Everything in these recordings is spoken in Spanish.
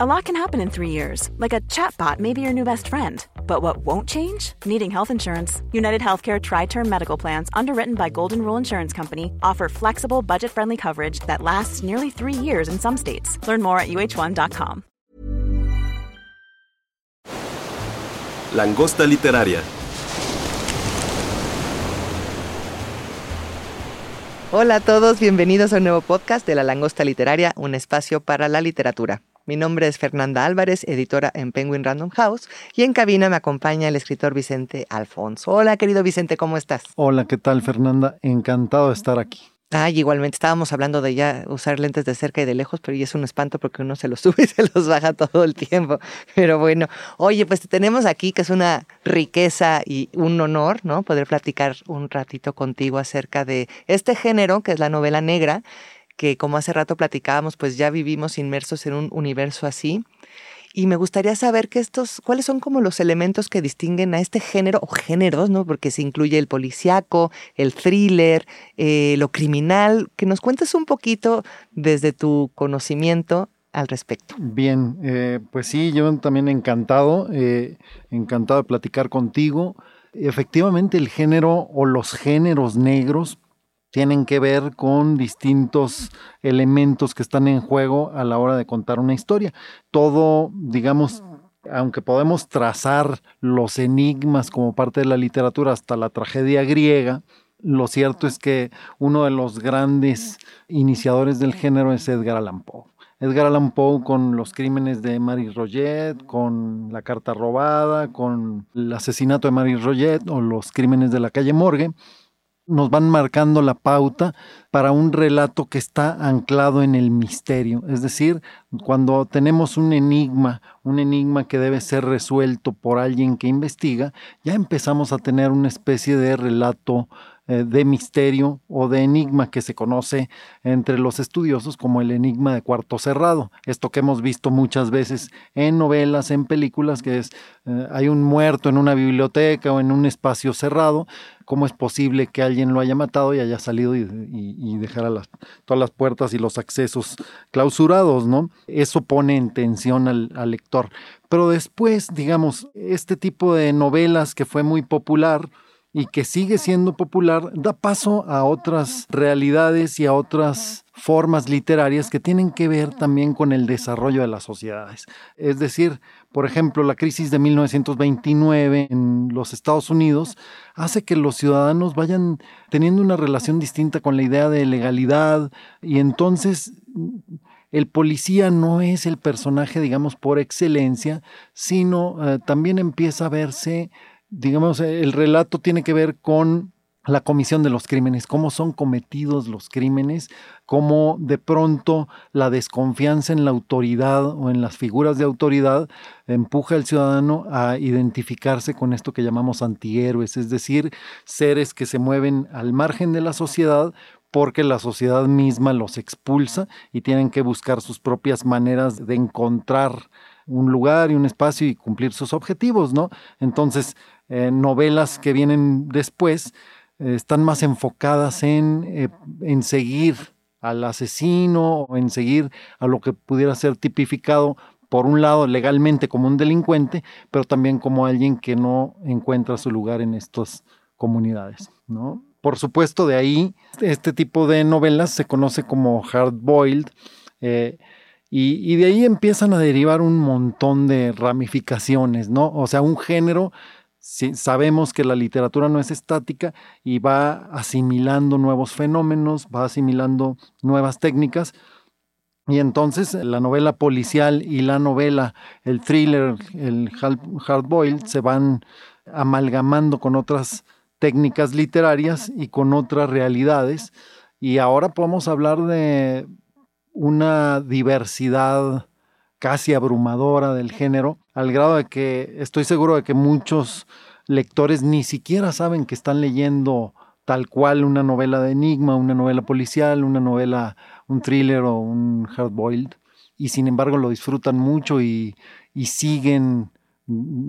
A lot can happen in three years, like a chatbot may be your new best friend. But what won't change? Needing health insurance. United Healthcare Tri Term Medical Plans, underwritten by Golden Rule Insurance Company, offer flexible, budget friendly coverage that lasts nearly three years in some states. Learn more at uh1.com. Langosta Literaria. Hola a todos, bienvenidos a un nuevo podcast de La Langosta Literaria, un espacio para la literatura. Mi nombre es Fernanda Álvarez, editora en Penguin Random House, y en cabina me acompaña el escritor Vicente Alfonso. Hola, querido Vicente, ¿cómo estás? Hola, ¿qué tal, Fernanda? Encantado de estar aquí. Ay, igualmente estábamos hablando de ya usar lentes de cerca y de lejos, pero ya es un espanto porque uno se los sube y se los baja todo el tiempo. Pero bueno, oye, pues te tenemos aquí que es una riqueza y un honor, ¿no? Poder platicar un ratito contigo acerca de este género que es la novela negra, que como hace rato platicábamos, pues ya vivimos inmersos en un universo así y me gustaría saber que estos, cuáles son como los elementos que distinguen a este género o géneros, ¿no? Porque se incluye el policiaco, el thriller, eh, lo criminal. Que nos cuentes un poquito desde tu conocimiento al respecto. Bien, eh, pues sí, yo también encantado, eh, encantado de platicar contigo. Efectivamente, el género o los géneros negros tienen que ver con distintos elementos que están en juego a la hora de contar una historia. Todo, digamos, aunque podemos trazar los enigmas como parte de la literatura hasta la tragedia griega, lo cierto es que uno de los grandes iniciadores del género es Edgar Allan Poe. Edgar Allan Poe con los crímenes de Marie Roget, con la carta robada, con el asesinato de Marie Roget o los crímenes de la calle Morgue, nos van marcando la pauta para un relato que está anclado en el misterio. Es decir, cuando tenemos un enigma, un enigma que debe ser resuelto por alguien que investiga, ya empezamos a tener una especie de relato de misterio o de enigma que se conoce entre los estudiosos como el enigma de cuarto cerrado. Esto que hemos visto muchas veces en novelas, en películas, que es eh, hay un muerto en una biblioteca o en un espacio cerrado. ¿Cómo es posible que alguien lo haya matado y haya salido y, dejara todas las puertas y los accesos clausurados, ¿no? Eso pone en tensión al lector. Pero después, digamos, este tipo de novelas que fue muy popular, y que sigue siendo popular, da paso a otras realidades y a otras formas literarias que tienen que ver también con el desarrollo de las sociedades. Es decir, por ejemplo, la crisis de 1929 en los Estados Unidos hace que los ciudadanos vayan teniendo una relación distinta con la idea de legalidad y entonces el policía no es el personaje, digamos, por excelencia, sino eh, también empieza a verse digamos, el relato tiene que ver con la comisión de los crímenes, cómo son cometidos los crímenes, cómo de pronto la desconfianza en la autoridad o en las figuras de autoridad empuja al ciudadano a identificarse con esto que llamamos antihéroes, es decir, seres que se mueven al margen de la sociedad porque la sociedad misma los expulsa y tienen que buscar sus propias maneras de encontrar un lugar y un espacio y cumplir sus objetivos, ¿no? Entonces, eh, novelas que vienen después eh, están más enfocadas en, eh, en seguir al asesino o en seguir a lo que pudiera ser tipificado por un lado legalmente como un delincuente, pero también como alguien que no encuentra su lugar en estas comunidades, ¿no? Por supuesto, de ahí este tipo de novelas se conoce como hard boiled y, y, de ahí empiezan a derivar un montón de ramificaciones, ¿no? O sea, un género sabemos que la literatura no es estática y va asimilando nuevos fenómenos, va asimilando nuevas técnicas. Y entonces la novela policial y la novela, el thriller, el hard-boiled, se van amalgamando con otras técnicas literarias y con otras realidades. Y ahora podemos hablar de una diversidad casi abrumadora del género, al grado de que estoy seguro de que muchos lectores ni siquiera saben que están leyendo tal cual una novela de enigma, una novela policial, una novela, un thriller o un hardboiled, y sin embargo lo disfrutan mucho y, y siguen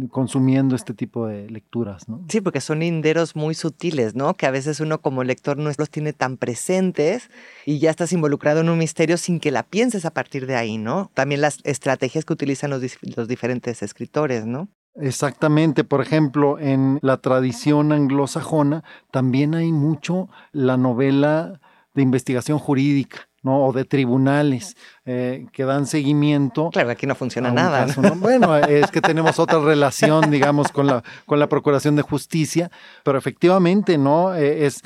consumiendo este tipo de lecturas, ¿no? Sí, porque son linderos muy sutiles, ¿no? Que a veces uno como lector no los tiene tan presentes y ya estás involucrado en un misterio sin que la pienses a partir de ahí, ¿no? También las estrategias que utilizan los, los diferentes escritores, ¿no? Exactamente, por ejemplo, en la tradición anglosajona también hay mucho la novela de investigación jurídica. ¿No? o de tribunales eh, que dan seguimiento. Claro, aquí no funciona nada. Bueno, es que tenemos otra relación, digamos, con la, con la Procuración de Justicia, pero efectivamente, ¿no? Eh, es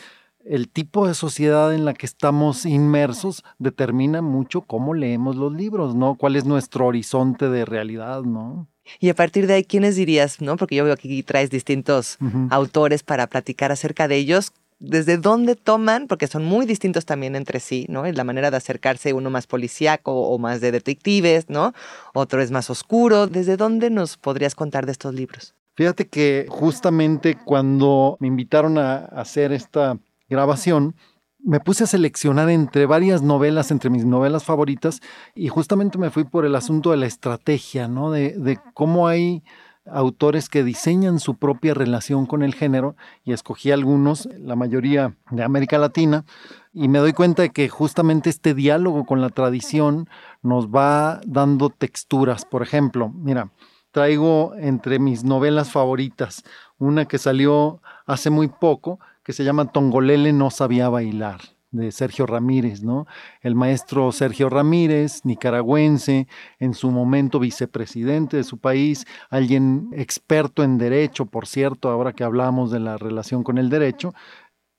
el tipo de sociedad en la que estamos inmersos determina mucho cómo leemos los libros, ¿no? ¿Cuál es nuestro horizonte de realidad, ¿no? Y a partir de ahí, ¿quiénes dirías, no? Porque yo veo que aquí traes distintos autores para platicar acerca de ellos. ¿Desde dónde toman? Porque son muy distintos también entre sí, ¿no? La manera de acercarse, uno más policíaco o más de detectives, ¿no? Otro es más oscuro. ¿Desde dónde nos podrías contar de estos libros? Fíjate que justamente cuando me invitaron a hacer esta grabación, me puse a seleccionar entre varias novelas, entre mis novelas favoritas, y justamente me fui por el asunto de la estrategia, ¿no? De, cómo hay autores que diseñan su propia relación con el género, y escogí algunos, la mayoría de América Latina, y me doy cuenta de que justamente este diálogo con la tradición nos va dando texturas. Por ejemplo, mira, traigo entre mis novelas favoritas una que salió hace muy poco, que se llama Tongolele no sabía bailar de Sergio Ramírez, ¿no? El maestro Sergio Ramírez, nicaragüense, en su momento vicepresidente de su país, alguien experto en derecho, por cierto, ahora que hablamos de la relación con el derecho,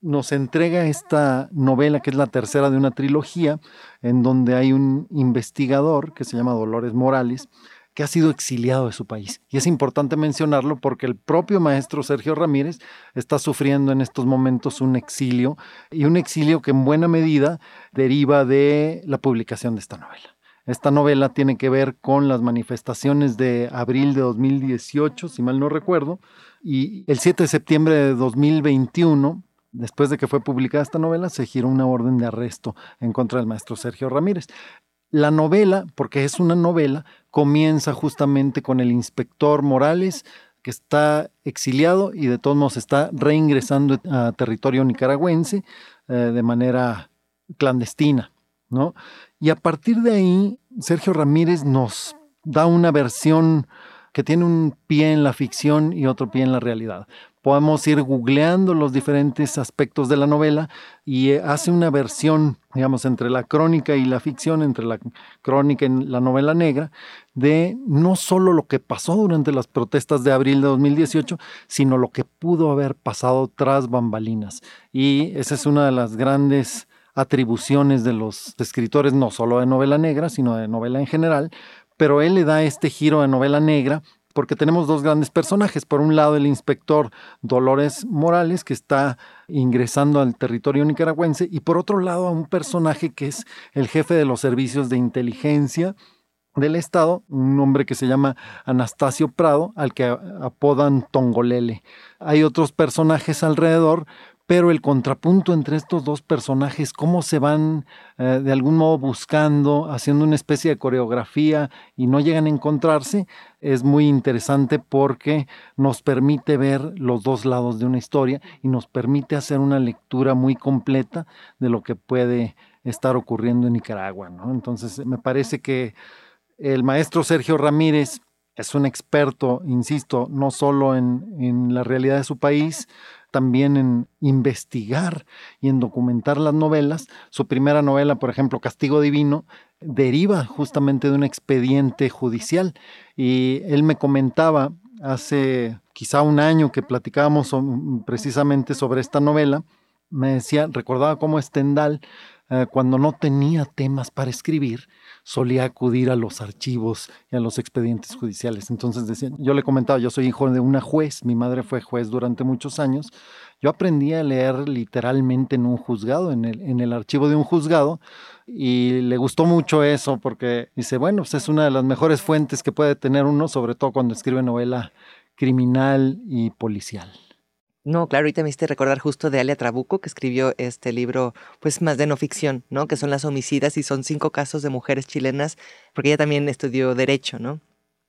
nos entrega esta novela que es la tercera de una trilogía, en donde hay un investigador que se llama Dolores Morales, que ha sido exiliado de su país. Y es importante mencionarlo porque el propio maestro Sergio Ramírez está sufriendo en estos momentos un exilio y un exilio que en buena medida deriva de la publicación de esta novela. Esta novela tiene que ver con las manifestaciones de abril de 2018, si mal no recuerdo, y el 7 de septiembre de 2021 después de que fue publicada esta novela, se giró una orden de arresto en contra del maestro Sergio Ramírez. La novela, porque es una novela, comienza justamente con el inspector Morales, que está exiliado y de todos modos está reingresando a territorio nicaragüense eh, de manera clandestina, ¿no? Y a partir de ahí, Sergio Ramírez nos da una versión que tiene un pie en la ficción y otro pie en la realidad podemos ir googleando los diferentes aspectos de la novela y eh, hace una versión, digamos, entre la crónica y la ficción, entre la crónica y la novela negra, de no solo lo que pasó durante las protestas de abril de 2018, sino lo que pudo haber pasado tras bambalinas. Y esa es una de las grandes atribuciones de los escritores, no solo de novela negra, sino de novela en general, pero él le da este giro de novela negra porque tenemos dos grandes personajes. Por un lado, el inspector Dolores Morales, que está ingresando al territorio nicaragüense, y por otro lado, a un personaje que es el jefe de los servicios de inteligencia del Estado, un hombre que se llama Anastasio Prado, al que apodan Tongolele. Hay otros personajes alrededor, pero el contrapunto entre estos dos personajes, cómo se van eh, de algún modo buscando, haciendo una especie de coreografía y no llegan a encontrarse, es muy interesante porque nos permite ver los dos lados de una historia y nos permite hacer una lectura muy completa de lo que puede estar ocurriendo en Nicaragua. Entonces, me parece que el maestro Sergio Ramírez es un experto, insisto, no solo en la realidad de su país, también en investigar y en documentar las novelas. Su primera novela, por ejemplo, Castigo Divino, deriva justamente de un expediente judicial y él me comentaba hace quizá un año que platicábamos precisamente sobre esta novela, me decía, recordaba cómo Stendhal, eh, cuando no tenía temas para escribir, solía acudir a los archivos y a los expedientes judiciales. Entonces decía, yo le comentaba, yo soy hijo de una juez, mi madre fue juez durante muchos años. Yo aprendí a leer literalmente en un juzgado, en el, en el archivo de un juzgado, y le gustó mucho eso porque dice, bueno, pues es una de las mejores fuentes que puede tener uno, sobre todo cuando escribe novela criminal y policial. No, claro, ahorita me hiciste recordar justo de Alia Trabuco, que escribió este libro, pues más de no ficción, ¿no? Que son las homicidas y son cinco casos de mujeres chilenas, porque ella también estudió Derecho, ¿no?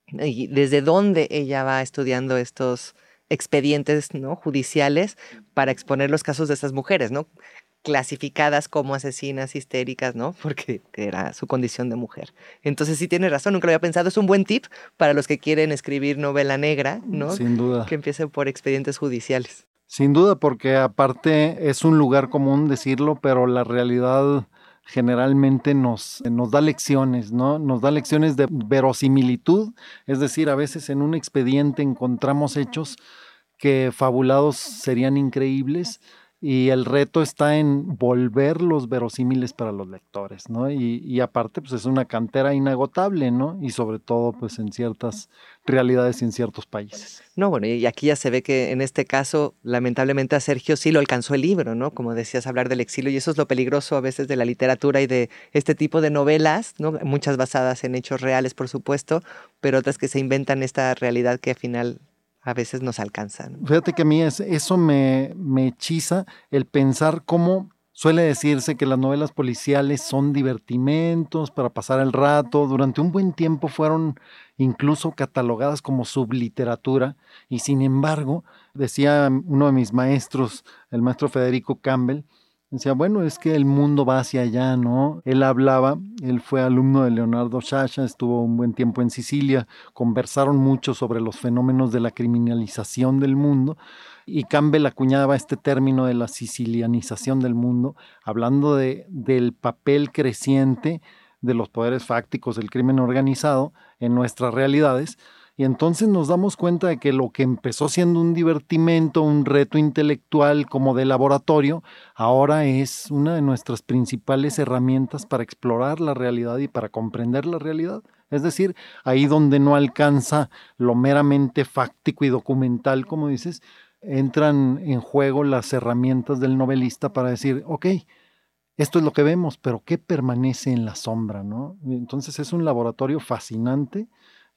y desde dónde ella va estudiando estos expedientes ¿no? judiciales para exponer los casos de estas mujeres, ¿no? Clasificadas como asesinas histéricas, ¿no? Porque era su condición de mujer. Entonces sí tiene razón, nunca lo había pensado. Es un buen tip para los que quieren escribir novela negra, ¿no? Sin duda. Que empiecen por expedientes judiciales. Sin duda, porque aparte es un lugar común decirlo, pero la realidad generalmente nos, nos da lecciones, ¿no? Nos da lecciones de verosimilitud, es decir, a veces en un expediente encontramos hechos que fabulados serían increíbles y el reto está en volverlos verosímiles para los lectores, ¿no? Y, y, aparte, pues es una cantera inagotable, ¿no? Y sobre todo, pues en ciertas realidades y en ciertos países. No, bueno, y aquí ya se ve que en este caso, lamentablemente a Sergio sí lo alcanzó el libro, ¿no? Como decías, hablar del exilio, y eso es lo peligroso a veces de la literatura y de este tipo de novelas, ¿no? Muchas basadas en hechos reales, por supuesto, pero otras que se inventan esta realidad que al final a veces nos alcanzan. Fíjate que a mí es, eso me, me hechiza el pensar cómo suele decirse que las novelas policiales son divertimentos para pasar el rato. Durante un buen tiempo fueron incluso catalogadas como subliteratura y sin embargo, decía uno de mis maestros, el maestro Federico Campbell, Decía, bueno, es que el mundo va hacia allá, ¿no? Él hablaba, él fue alumno de Leonardo Sciascia, estuvo un buen tiempo en Sicilia, conversaron mucho sobre los fenómenos de la criminalización del mundo y Campbell acuñaba este término de la sicilianización del mundo, hablando de, del papel creciente de los poderes fácticos del crimen organizado en nuestras realidades, y entonces nos damos cuenta de que lo que empezó siendo un divertimento, un reto intelectual como de laboratorio, ahora es una de nuestras principales herramientas para explorar la realidad y para comprender la realidad. Es decir, ahí donde no alcanza lo meramente fáctico y documental, como dices, entran en juego las herramientas del novelista para decir, ok, esto es lo que vemos, pero ¿qué permanece en la sombra? ¿no? Entonces es un laboratorio fascinante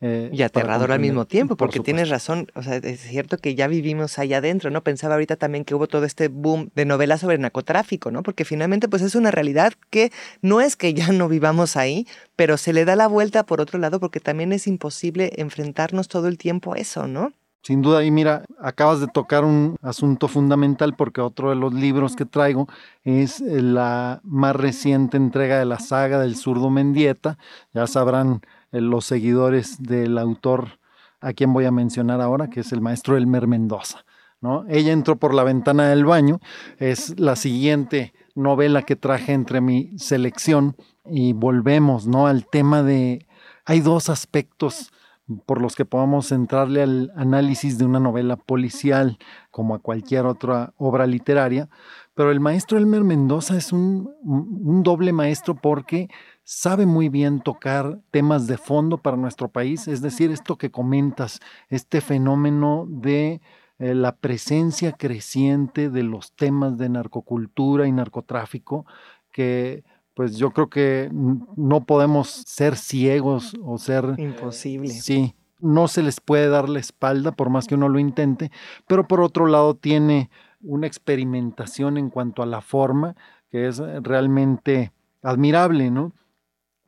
eh, y aterrador al mismo tiempo, porque tienes razón, o sea, es cierto que ya vivimos allá adentro, ¿no? Pensaba ahorita también que hubo todo este boom de novelas sobre narcotráfico, ¿no? Porque finalmente pues es una realidad que no es que ya no vivamos ahí, pero se le da la vuelta por otro lado porque también es imposible enfrentarnos todo el tiempo a eso, ¿no? Sin duda, y mira, acabas de tocar un asunto fundamental porque otro de los libros que traigo es la más reciente entrega de la saga del zurdo Mendieta. Ya sabrán eh, los seguidores del autor a quien voy a mencionar ahora, que es el maestro Elmer Mendoza. ¿no? Ella entró por la ventana del baño, es la siguiente novela que traje entre mi selección y volvemos ¿no? al tema de... Hay dos aspectos por los que podamos entrarle al análisis de una novela policial como a cualquier otra obra literaria, pero el maestro Elmer Mendoza es un, un doble maestro porque sabe muy bien tocar temas de fondo para nuestro país, es decir, esto que comentas, este fenómeno de eh, la presencia creciente de los temas de narcocultura y narcotráfico, que pues yo creo que no podemos ser ciegos o ser... Imposible. Sí, no se les puede dar la espalda por más que uno lo intente, pero por otro lado tiene una experimentación en cuanto a la forma que es realmente admirable, ¿no?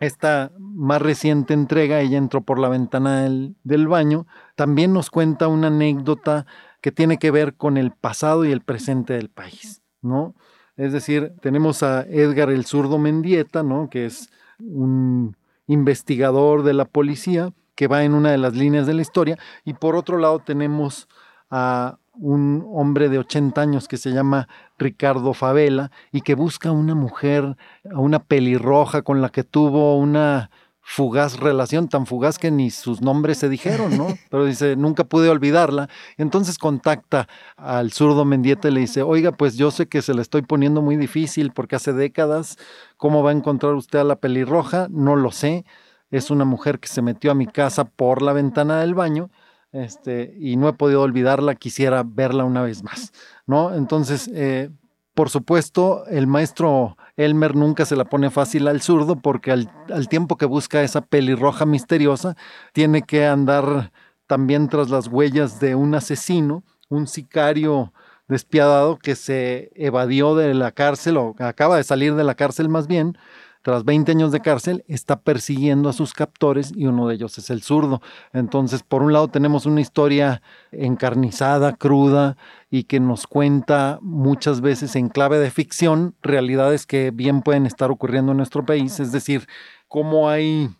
Esta más reciente entrega, ella entró por la ventana del, baño, también nos cuenta una anécdota que tiene que ver con el pasado y el presente del país, ¿no? Es decir, tenemos a Edgar el zurdo Mendieta, ¿no? Que es un investigador de la policía que va en una de las líneas de la historia, y por otro lado tenemos a un hombre de 80 años que se llama Ricardo Favela y que busca una mujer, una pelirroja con la que tuvo una fugaz relación, tan fugaz que ni sus nombres se dijeron, ¿no? Pero dice, nunca pude olvidarla. Entonces contacta al zurdo Mendieta y le dice, oiga, pues yo sé que se le estoy poniendo muy difícil porque hace décadas, ¿cómo va a encontrar usted a la pelirroja? No lo sé. Es una mujer que se metió a mi casa por la ventana del baño este, y no he podido olvidarla, quisiera verla una vez más, ¿no? Entonces, eh, por supuesto, el maestro Elmer nunca se la pone fácil al zurdo porque al, al, tiempo que busca esa pelirroja misteriosa, tiene que andar también tras las huellas de un asesino, un sicario despiadado que se evadió de la cárcel o acaba de salir de la cárcel más bien, tras 20 años de cárcel, está persiguiendo a sus captores y uno de ellos es el zurdo. Entonces, por un lado tenemos una historia encarnizada, cruda y que nos cuenta muchas veces en clave de ficción realidades que bien pueden estar ocurriendo en nuestro país, es decir, cómo hay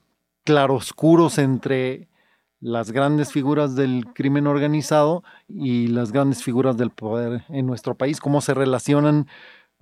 claroscuros entre las grandes figuras del crimen organizado y las grandes figuras del poder en nuestro país, cómo se relacionan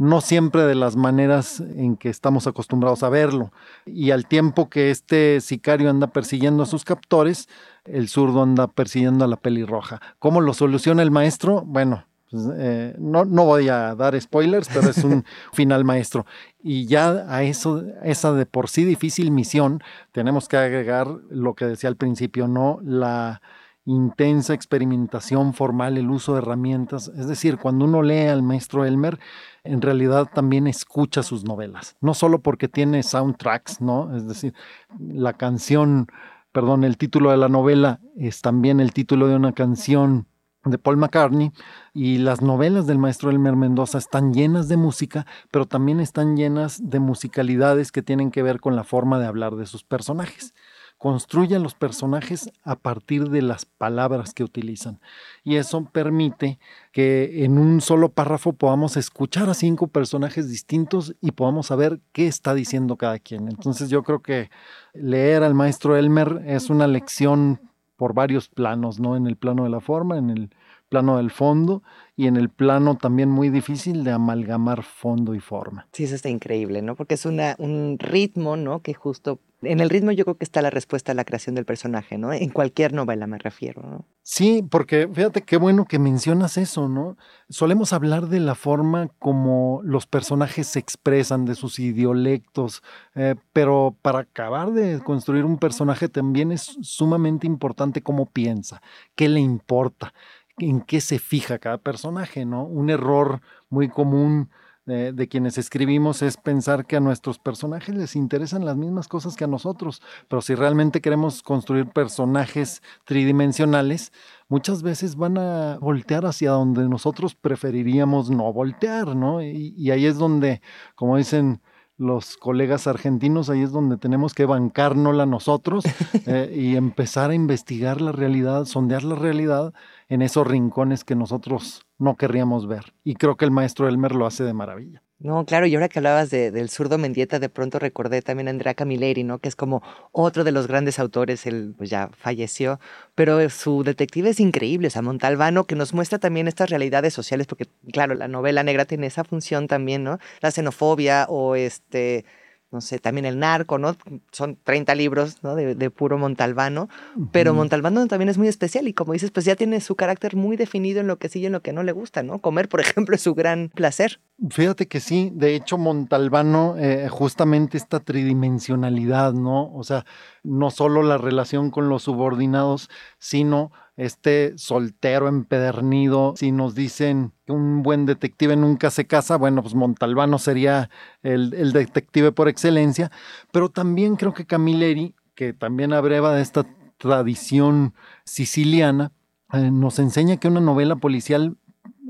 no siempre de las maneras en que estamos acostumbrados a verlo. Y al tiempo que este sicario anda persiguiendo a sus captores, el zurdo anda persiguiendo a la pelirroja. ¿Cómo lo soluciona el maestro? Bueno, pues, eh, no, no, voy a dar spoilers, pero es un final maestro. Y ya a eso, esa de por sí difícil misión, tenemos que agregar lo que decía al principio, ¿no? La intensa experimentación formal, el uso de herramientas. Es decir, cuando uno lee al maestro Elmer, en realidad también escucha sus novelas. No solo porque tiene soundtracks, ¿no? Es decir, la canción, perdón, el título de la novela es también el título de una canción de Paul McCartney y las novelas del maestro Elmer Mendoza están llenas de música, pero también están llenas de musicalidades que tienen que ver con la forma de hablar de sus personajes. Construye a los personajes a partir de las palabras que utilizan y eso permite que en un solo párrafo podamos escuchar a cinco personajes distintos y podamos saber qué está diciendo cada quien. Entonces yo creo que leer al maestro Elmer es una lección por varios planos, ¿no? En el plano de la forma, en el plano del fondo y en el plano también muy difícil de amalgamar fondo y forma. Sí, eso está increíble, ¿no? Porque es una, un ritmo, ¿no? Que justo en el ritmo yo creo que está la respuesta a la creación del personaje, ¿no? En cualquier novela me refiero, ¿no? Sí, porque fíjate qué bueno que mencionas eso, ¿no? Solemos hablar de la forma como los personajes se expresan, de sus idiolectos, eh, pero para acabar de construir un personaje también es sumamente importante cómo piensa, qué le importa, en qué se fija cada personaje, ¿no? Un error muy común de, quienes escribimos es pensar que a nuestros personajes les interesan las mismas cosas que a nosotros, pero si realmente queremos construir personajes tridimensionales, muchas veces van a voltear hacia donde nosotros preferiríamos no voltear, ¿no? Y, y ahí es donde, como dicen los colegas argentinos, ahí es donde tenemos que bancárnosla nosotros eh, y empezar a investigar la realidad, sondear la realidad en esos rincones que nosotros no querríamos ver. Y creo que el maestro Elmer lo hace de maravilla. No, claro, y ahora que hablabas del zurdo Mendieta, de pronto recordé también a Andrea Camilleri, ¿no? Que es como otro de los grandes autores, él pues ya falleció, pero su detective es increíble, o sea, Montalbano, que nos muestra también estas realidades sociales, porque claro, la novela negra tiene esa función también, ¿no? La xenofobia o este no sé, también el narco, ¿no? Son 30 libros, ¿no? De, puro Montalbano, pero Montalbano también es muy especial y como dices, pues ya tiene su carácter muy definido en lo que sí y en lo que no le gusta, ¿no? Comer, por ejemplo, es su gran placer. Fíjate que sí, de hecho Montalbano, eh, justamente esta tridimensionalidad, ¿no? O sea, no solo la relación con los subordinados, sino este soltero empedernido, si nos dicen que un buen detective nunca se casa, bueno, pues Montalbano sería el, detective por excelencia, pero también creo que Camilleri, que también abreva de esta tradición siciliana, eh, nos enseña que una novela policial,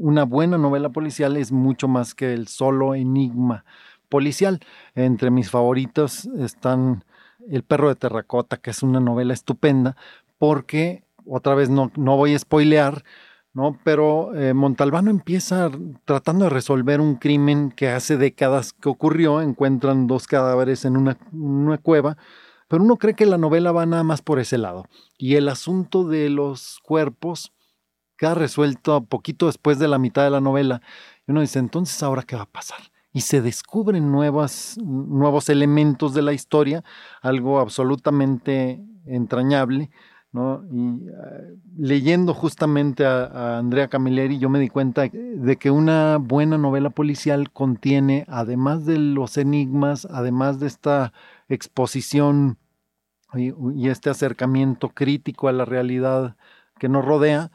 una buena novela policial es mucho más que el solo enigma policial. Entre mis favoritos están El perro de terracota, que es una novela estupenda, porque otra vez no, no voy a spoilear, ¿no? Pero eh, Montalbano empieza tratando de resolver un crimen que hace décadas que ocurrió, encuentran dos cadáveres en una, una cueva, pero uno cree que la novela va nada más por ese lado. Y el asunto de los cuerpos queda resuelto poquito después de la mitad de la novela. Y uno dice, entonces, ¿ahora qué va a pasar? y se descubren nuevas, nuevos elementos de la historia, algo absolutamente entrañable, ¿no? Y eh, leyendo justamente a, Andrea Camilleri, yo me di cuenta de que una buena novela policial contiene, además de los enigmas, además de esta exposición y, este acercamiento crítico a la realidad que nos rodea,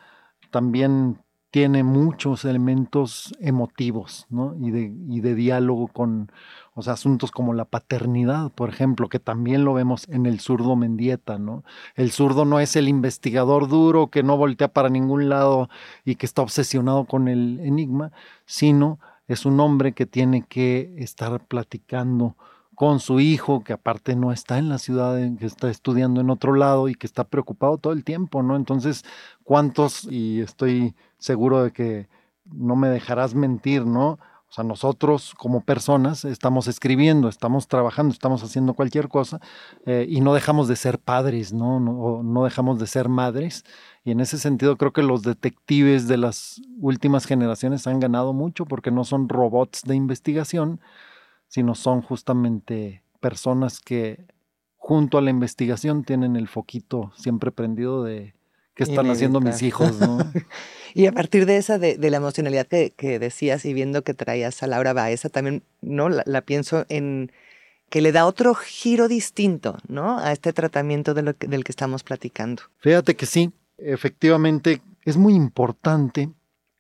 también tiene muchos elementos emotivos, ¿no? Y de, y de diálogo con, o sea, asuntos como la paternidad, por ejemplo, que también lo vemos en el zurdo Mendieta, ¿no? El zurdo no es el investigador duro que no voltea para ningún lado y que está obsesionado con el enigma, sino es un hombre que tiene que estar platicando con su hijo, que aparte no está en la ciudad, que está estudiando en otro lado y que está preocupado todo el tiempo, ¿no? Entonces, ¿cuántos? Y estoy seguro de que no me dejarás mentir, ¿no? O sea, nosotros como personas estamos escribiendo, estamos trabajando, estamos haciendo cualquier cosa eh, y no dejamos de ser padres, ¿no? No, no dejamos de ser madres. Y en ese sentido creo que los detectives de las últimas generaciones han ganado mucho porque no son robots de investigación, sino son justamente personas que junto a la investigación tienen el foquito siempre prendido de qué están haciendo mis hijos. ¿no? y a partir de esa, de, la emocionalidad que, decías y viendo que traías a Laura Baeza, también no la, pienso en que le da otro giro distinto ¿no? a este tratamiento de lo del que estamos platicando. Fíjate que sí, efectivamente es muy importante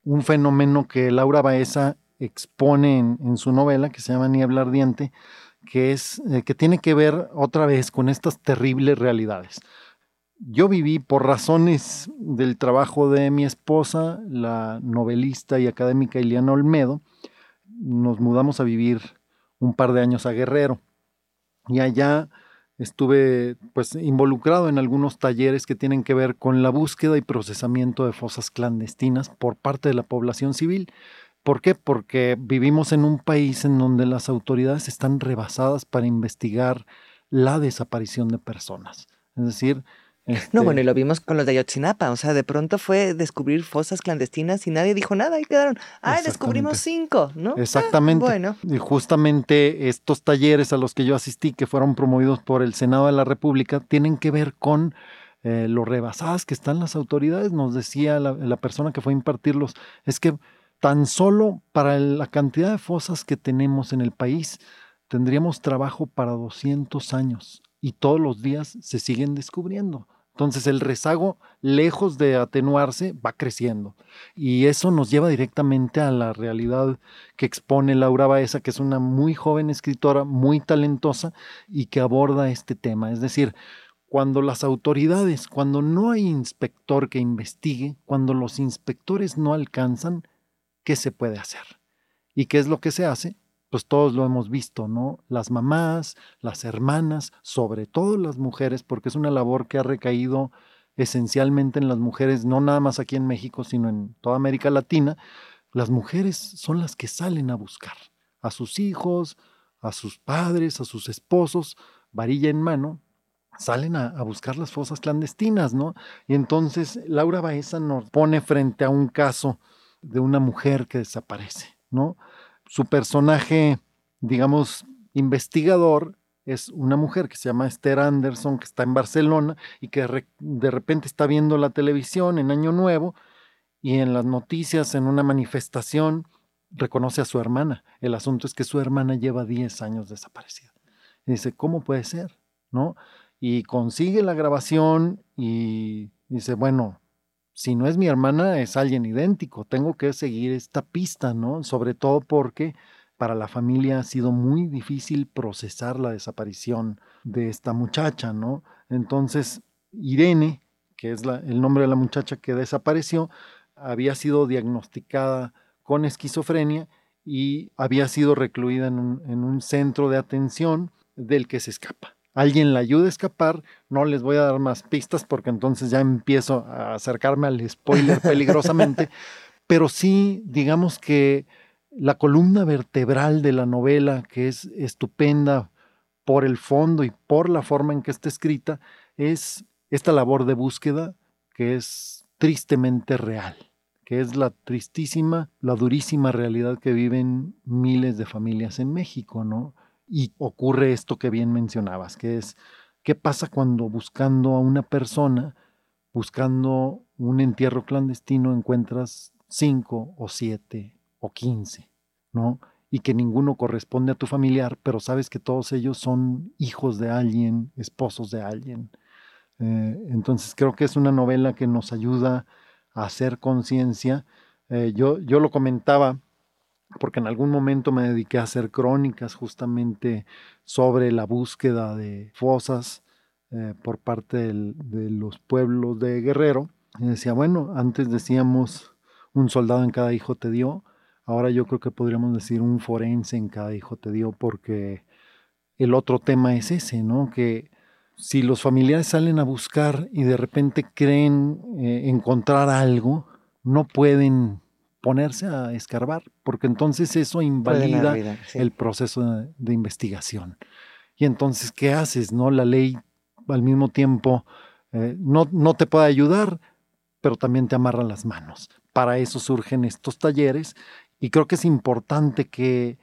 un fenómeno que Laura Baeza expone en, su novela que se llama Niebla Ardiente, que, es, eh, que tiene que ver otra vez con estas terribles realidades. Yo viví por razones del trabajo de mi esposa, la novelista y académica Iliana Olmedo, nos mudamos a vivir un par de años a Guerrero y allá estuve pues involucrado en algunos talleres que tienen que ver con la búsqueda y procesamiento de fosas clandestinas por parte de la población civil. ¿Por qué? Porque vivimos en un país en donde las autoridades están rebasadas para investigar la desaparición de personas. Es decir, no, bueno, y lo vimos con los de Ayotzinapa, o sea, de pronto fue descubrir fosas clandestinas y nadie dijo nada y quedaron, ay, descubrimos cinco, ¿no? Ah, Exactamente. bueno. Y justamente estos talleres a los que yo asistí, que fueron promovidos por el Senado de la República, tienen que ver con eh, lo rebasadas que están las autoridades, nos decía la, la persona que fue a impartirlos, es que tan solo para la cantidad de fosas que tenemos en el país, tendríamos trabajo para 200 años y todos los días se siguen descubriendo. Entonces el rezago, lejos de atenuarse, va creciendo. Y eso nos lleva directamente a la realidad que expone Laura Baeza, que es una muy joven escritora, muy talentosa y que aborda este tema. Es decir, cuando las autoridades, cuando no hay inspector que investigue, cuando los inspectores no alcanzan, ¿qué se puede hacer? ¿Y qué es lo que se hace? Pues todos lo hemos visto, ¿no? Las mamás, las hermanas, sobre todo las mujeres, porque es una labor que ha recaído esencialmente en las mujeres, no nada más aquí en México, sino en toda América Latina, las mujeres son las que salen a buscar a sus hijos, a sus padres, a sus esposos, varilla en mano, salen a, buscar las fosas clandestinas, ¿no? Y entonces Laura Baeza nos pone frente a un caso de una mujer que desaparece, ¿no? Su personaje, digamos, investigador es una mujer que se llama Esther Anderson, que está en Barcelona y que de repente está viendo la televisión en Año Nuevo y en las noticias, en una manifestación, reconoce a su hermana. El asunto es que su hermana lleva 10 años desaparecida. Y dice, ¿cómo puede ser? ¿No? Y consigue la grabación y dice, bueno, si no es mi hermana, es alguien idéntico. Tengo que seguir esta pista, ¿no? Sobre todo porque para la familia ha sido muy difícil procesar la desaparición de esta muchacha, ¿no? Entonces, Irene, que es el nombre de la muchacha que desapareció, había sido diagnosticada con esquizofrenia y había sido recluida en un centro de atención del que se escapa alguien la ayude a escapar, no les voy a dar más pistas porque entonces ya empiezo a acercarme al spoiler peligrosamente, pero sí, digamos que la columna vertebral de la novela, que es estupenda por el fondo y por la forma en que está escrita, es esta labor de búsqueda que es tristemente real, que es la tristísima, la durísima realidad que viven miles de familias en México, ¿no? Y ocurre esto que bien mencionabas, que es, ¿qué pasa cuando buscando a una persona, buscando un entierro clandestino, encuentras cinco o siete o quince, ¿no? Y que ninguno corresponde a tu familiar, pero sabes que todos ellos son hijos de alguien, esposos de alguien. Eh, entonces creo que es una novela que nos ayuda a hacer conciencia. Eh, yo, yo lo comentaba porque en algún momento me dediqué a hacer crónicas justamente sobre la búsqueda de fosas eh, por parte de los pueblos de Guerrero. Y decía, bueno, antes decíamos un soldado en cada hijo te dio, ahora yo creo que podríamos decir un forense en cada hijo te dio porque el otro tema es ese, ¿no? Que si los familiares salen a buscar y de repente creen eh, encontrar algo, no pueden ponerse a escarbar, porque entonces eso invalida el proceso de, investigación. Y entonces, ¿qué haces? No? La ley al mismo tiempo eh, no, no te puede ayudar, pero también te amarra las manos. Para eso surgen estos talleres y creo que es importante que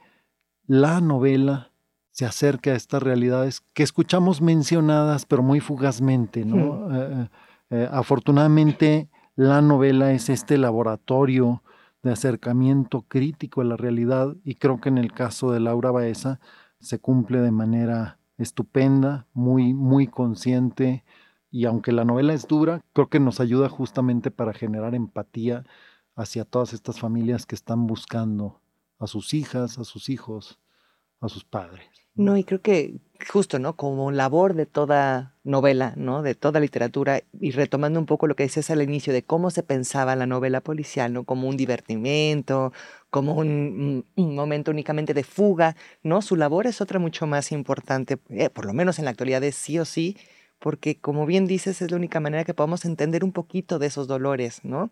la novela se acerque a estas realidades que escuchamos mencionadas, pero muy fugazmente. ¿no? Eh, eh, afortunadamente, la novela es este laboratorio de acercamiento crítico a la realidad y creo que en el caso de Laura Baeza se cumple de manera estupenda, muy, muy consciente y aunque la novela es dura, creo que nos ayuda justamente para generar empatía hacia todas estas familias que están buscando a sus hijas, a sus hijos, a sus padres. No, y creo que justo, ¿no? Como labor de toda novela, ¿no? De toda literatura, y retomando un poco lo que decías al inicio de cómo se pensaba la novela policial, ¿no? Como un divertimento, como un, momento únicamente de fuga, ¿no? Su labor es otra mucho más importante, eh, por lo menos en la actualidad es sí o sí, porque como bien dices, es la única manera que podamos entender un poquito de esos dolores, ¿no?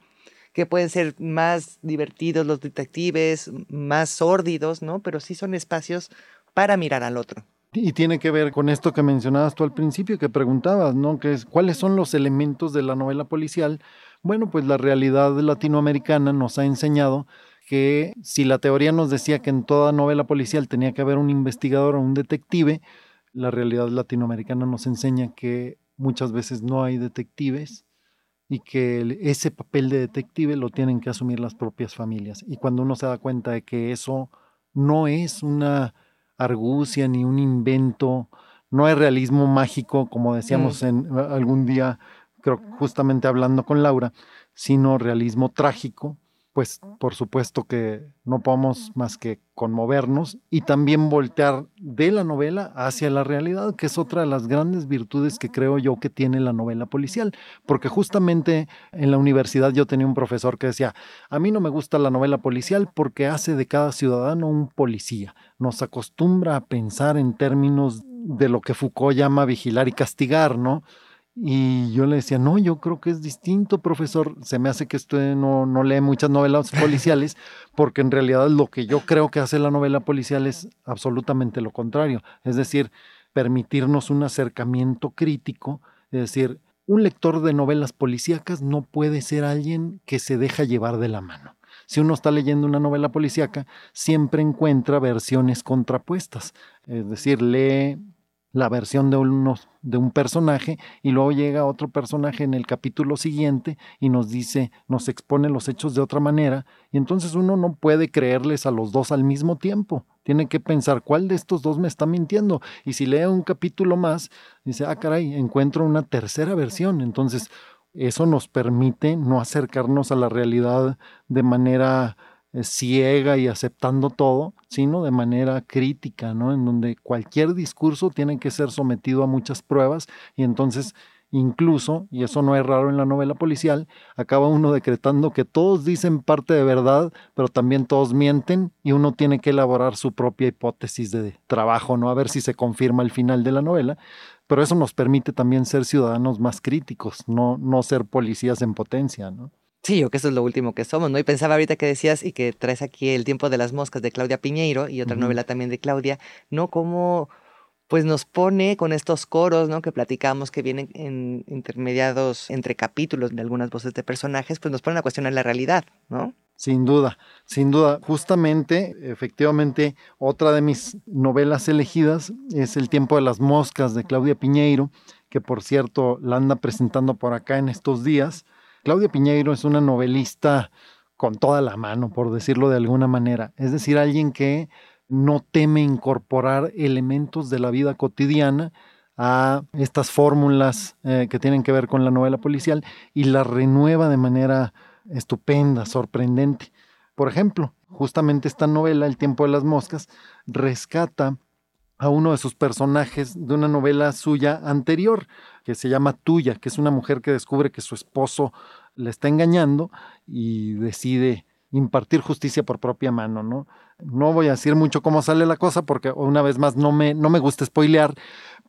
que pueden ser más divertidos los detectives, más sórdidos, ¿no? Pero sí son espacios para mirar al otro. Y tiene que ver con esto que mencionabas tú al principio, que preguntabas, ¿no? ¿Cuáles son los elementos de la novela policial? Bueno, pues la realidad latinoamericana nos ha enseñado que si la teoría nos decía que en toda novela policial tenía que haber un investigador o un detective, la realidad latinoamericana nos enseña que muchas veces no hay detectives y que ese papel de detective lo tienen que asumir las propias familias. Y cuando uno se da cuenta de que eso no es una argucia ni un invento, no hay realismo mágico, como decíamos mm. en algún día, creo justamente hablando con Laura, sino realismo trágico, pues por supuesto que no podemos más que conmovernos y también voltear de la novela hacia la realidad, que es otra de las grandes virtudes que creo yo que tiene la novela policial, porque justamente en la universidad yo tenía un profesor que decía, a mí no me gusta la novela policial porque hace de cada ciudadano un policía, nos acostumbra a pensar en términos de lo que Foucault llama vigilar y castigar, ¿no? Y yo le decía, no, yo creo que es distinto, profesor. Se me hace que usted no, no lee muchas novelas policiales, porque en realidad lo que yo creo que hace la novela policial es absolutamente lo contrario. Es decir, permitirnos un acercamiento crítico. Es decir, un lector de novelas policíacas no puede ser alguien que se deja llevar de la mano. Si uno está leyendo una novela policíaca, siempre encuentra versiones contrapuestas. Es decir, lee la versión de, unos, de un personaje y luego llega otro personaje en el capítulo siguiente y nos dice, nos expone los hechos de otra manera y entonces uno no puede creerles a los dos al mismo tiempo. Tiene que pensar cuál de estos dos me está mintiendo. Y si lee un capítulo más, dice, ah, caray, encuentro una tercera versión. Entonces, eso nos permite no acercarnos a la realidad de manera ciega y aceptando todo, sino de manera crítica, ¿no? En donde cualquier discurso tiene que ser sometido a muchas pruebas y entonces incluso, y eso no es raro en la novela policial, acaba uno decretando que todos dicen parte de verdad, pero también todos mienten y uno tiene que elaborar su propia hipótesis de trabajo, ¿no? A ver si se confirma el final de la novela, pero eso nos permite también ser ciudadanos más críticos, no, no ser policías en potencia, ¿no? Sí, yo que eso es lo último que somos, ¿no? Y pensaba ahorita que decías y que traes aquí El tiempo de las moscas de Claudia Piñeiro y otra novela también de Claudia, ¿no? Cómo pues nos pone con estos coros, ¿no? Que platicamos que vienen en intermediados entre capítulos de algunas voces de personajes, pues nos ponen a cuestionar la realidad, ¿no? Sin duda, sin duda. Justamente, efectivamente, otra de mis novelas elegidas es El tiempo de las moscas de Claudia Piñeiro, que por cierto la anda presentando por acá en estos días. Claudia Piñeiro es una novelista con toda la mano, por decirlo de alguna manera. Es decir, alguien que no teme incorporar elementos de la vida cotidiana a estas fórmulas eh, que tienen que ver con la novela policial y la renueva de manera estupenda, sorprendente. Por ejemplo, justamente esta novela, El tiempo de las moscas, rescata a uno de sus personajes de una novela suya anterior, que se llama Tuya, que es una mujer que descubre que su esposo le está engañando y decide impartir justicia por propia mano, ¿no? No voy a decir mucho cómo sale la cosa porque una vez más no me, no me gusta spoilear,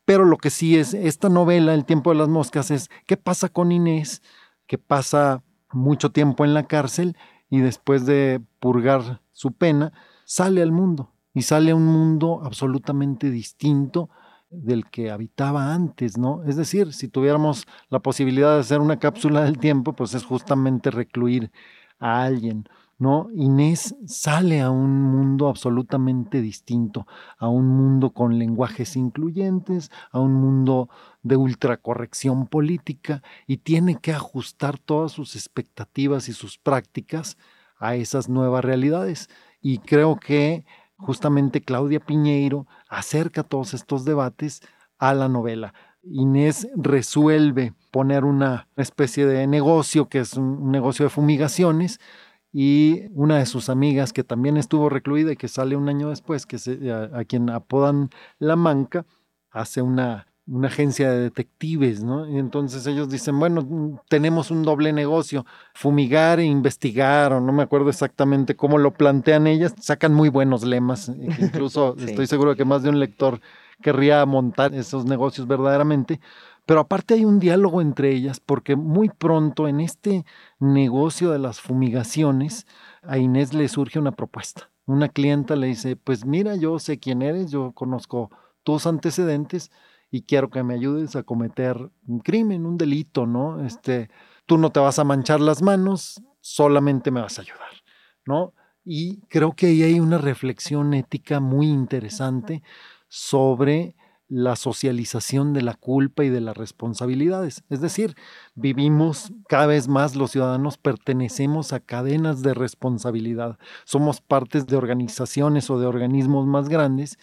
pero lo que sí es, esta novela, El tiempo de las moscas, es qué pasa con Inés, que pasa mucho tiempo en la cárcel y después de purgar su pena, sale al mundo y sale a un mundo absolutamente distinto del que habitaba antes, ¿no? Es decir, si tuviéramos la posibilidad de hacer una cápsula del tiempo, pues es justamente recluir a alguien, ¿no? Inés sale a un mundo absolutamente distinto, a un mundo con lenguajes incluyentes, a un mundo de ultracorrección política y tiene que ajustar todas sus expectativas y sus prácticas a esas nuevas realidades. Y creo que justamente Claudia Piñeiro acerca todos estos debates a la novela. Inés resuelve poner una especie de negocio que es un negocio de fumigaciones y una de sus amigas que también estuvo recluida y que sale un año después, que a quien apodan La Manca, hace una una agencia de detectives, ¿no? Y entonces ellos dicen, bueno, tenemos un doble negocio, fumigar e investigar, o no me acuerdo exactamente cómo lo plantean ellas, sacan muy buenos lemas, e incluso estoy seguro que más de un lector querría montar esos negocios verdaderamente, pero aparte hay un diálogo entre ellas, porque muy pronto en este negocio de las fumigaciones, a Inés le surge una propuesta. Una clienta le dice, pues mira, yo sé quién eres, yo conozco tus antecedentes, y quiero que me ayudes a cometer un crimen, un delito, ¿no? Este, tú no te vas a manchar las manos, solamente me vas a ayudar, ¿no? Y creo que ahí hay una reflexión ética muy interesante sobre la socialización de la culpa y de las responsabilidades. Es decir, vivimos cada vez más los ciudadanos, pertenecemos a cadenas de responsabilidad, somos partes de organizaciones o de organismos más grandes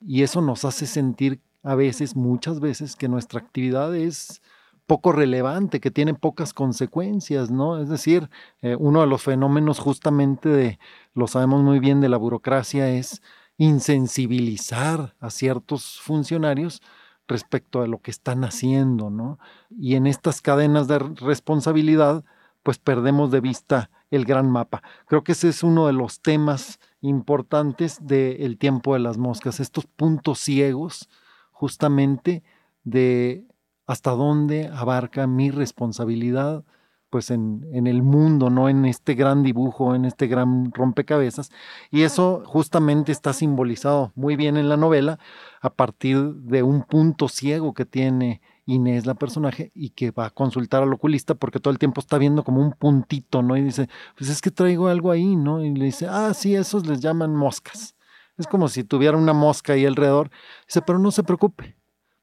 y eso nos hace sentir a veces, muchas veces, que nuestra actividad es poco relevante, que tiene pocas consecuencias, ¿no? Es decir, eh, uno de los fenómenos justamente de, lo sabemos muy bien, de la burocracia es insensibilizar a ciertos funcionarios respecto a lo que están haciendo, ¿no? Y en estas cadenas de responsabilidad, pues perdemos de vista el gran mapa. Creo que ese es uno de los temas importantes del tiempo de las moscas, estos puntos ciegos justamente de hasta dónde abarca mi responsabilidad pues en, en, el mundo, no en este gran dibujo, en este gran rompecabezas. Y eso justamente está simbolizado muy bien en la novela a partir de un punto ciego que tiene Inés, la personaje, y que va a consultar al oculista porque todo el tiempo está viendo como un puntito, ¿no? Y dice, pues es que traigo algo ahí, ¿no? Y le dice, ah, sí, esos les llaman moscas. Es como si tuviera una mosca ahí alrededor. Dice, pero no se preocupe,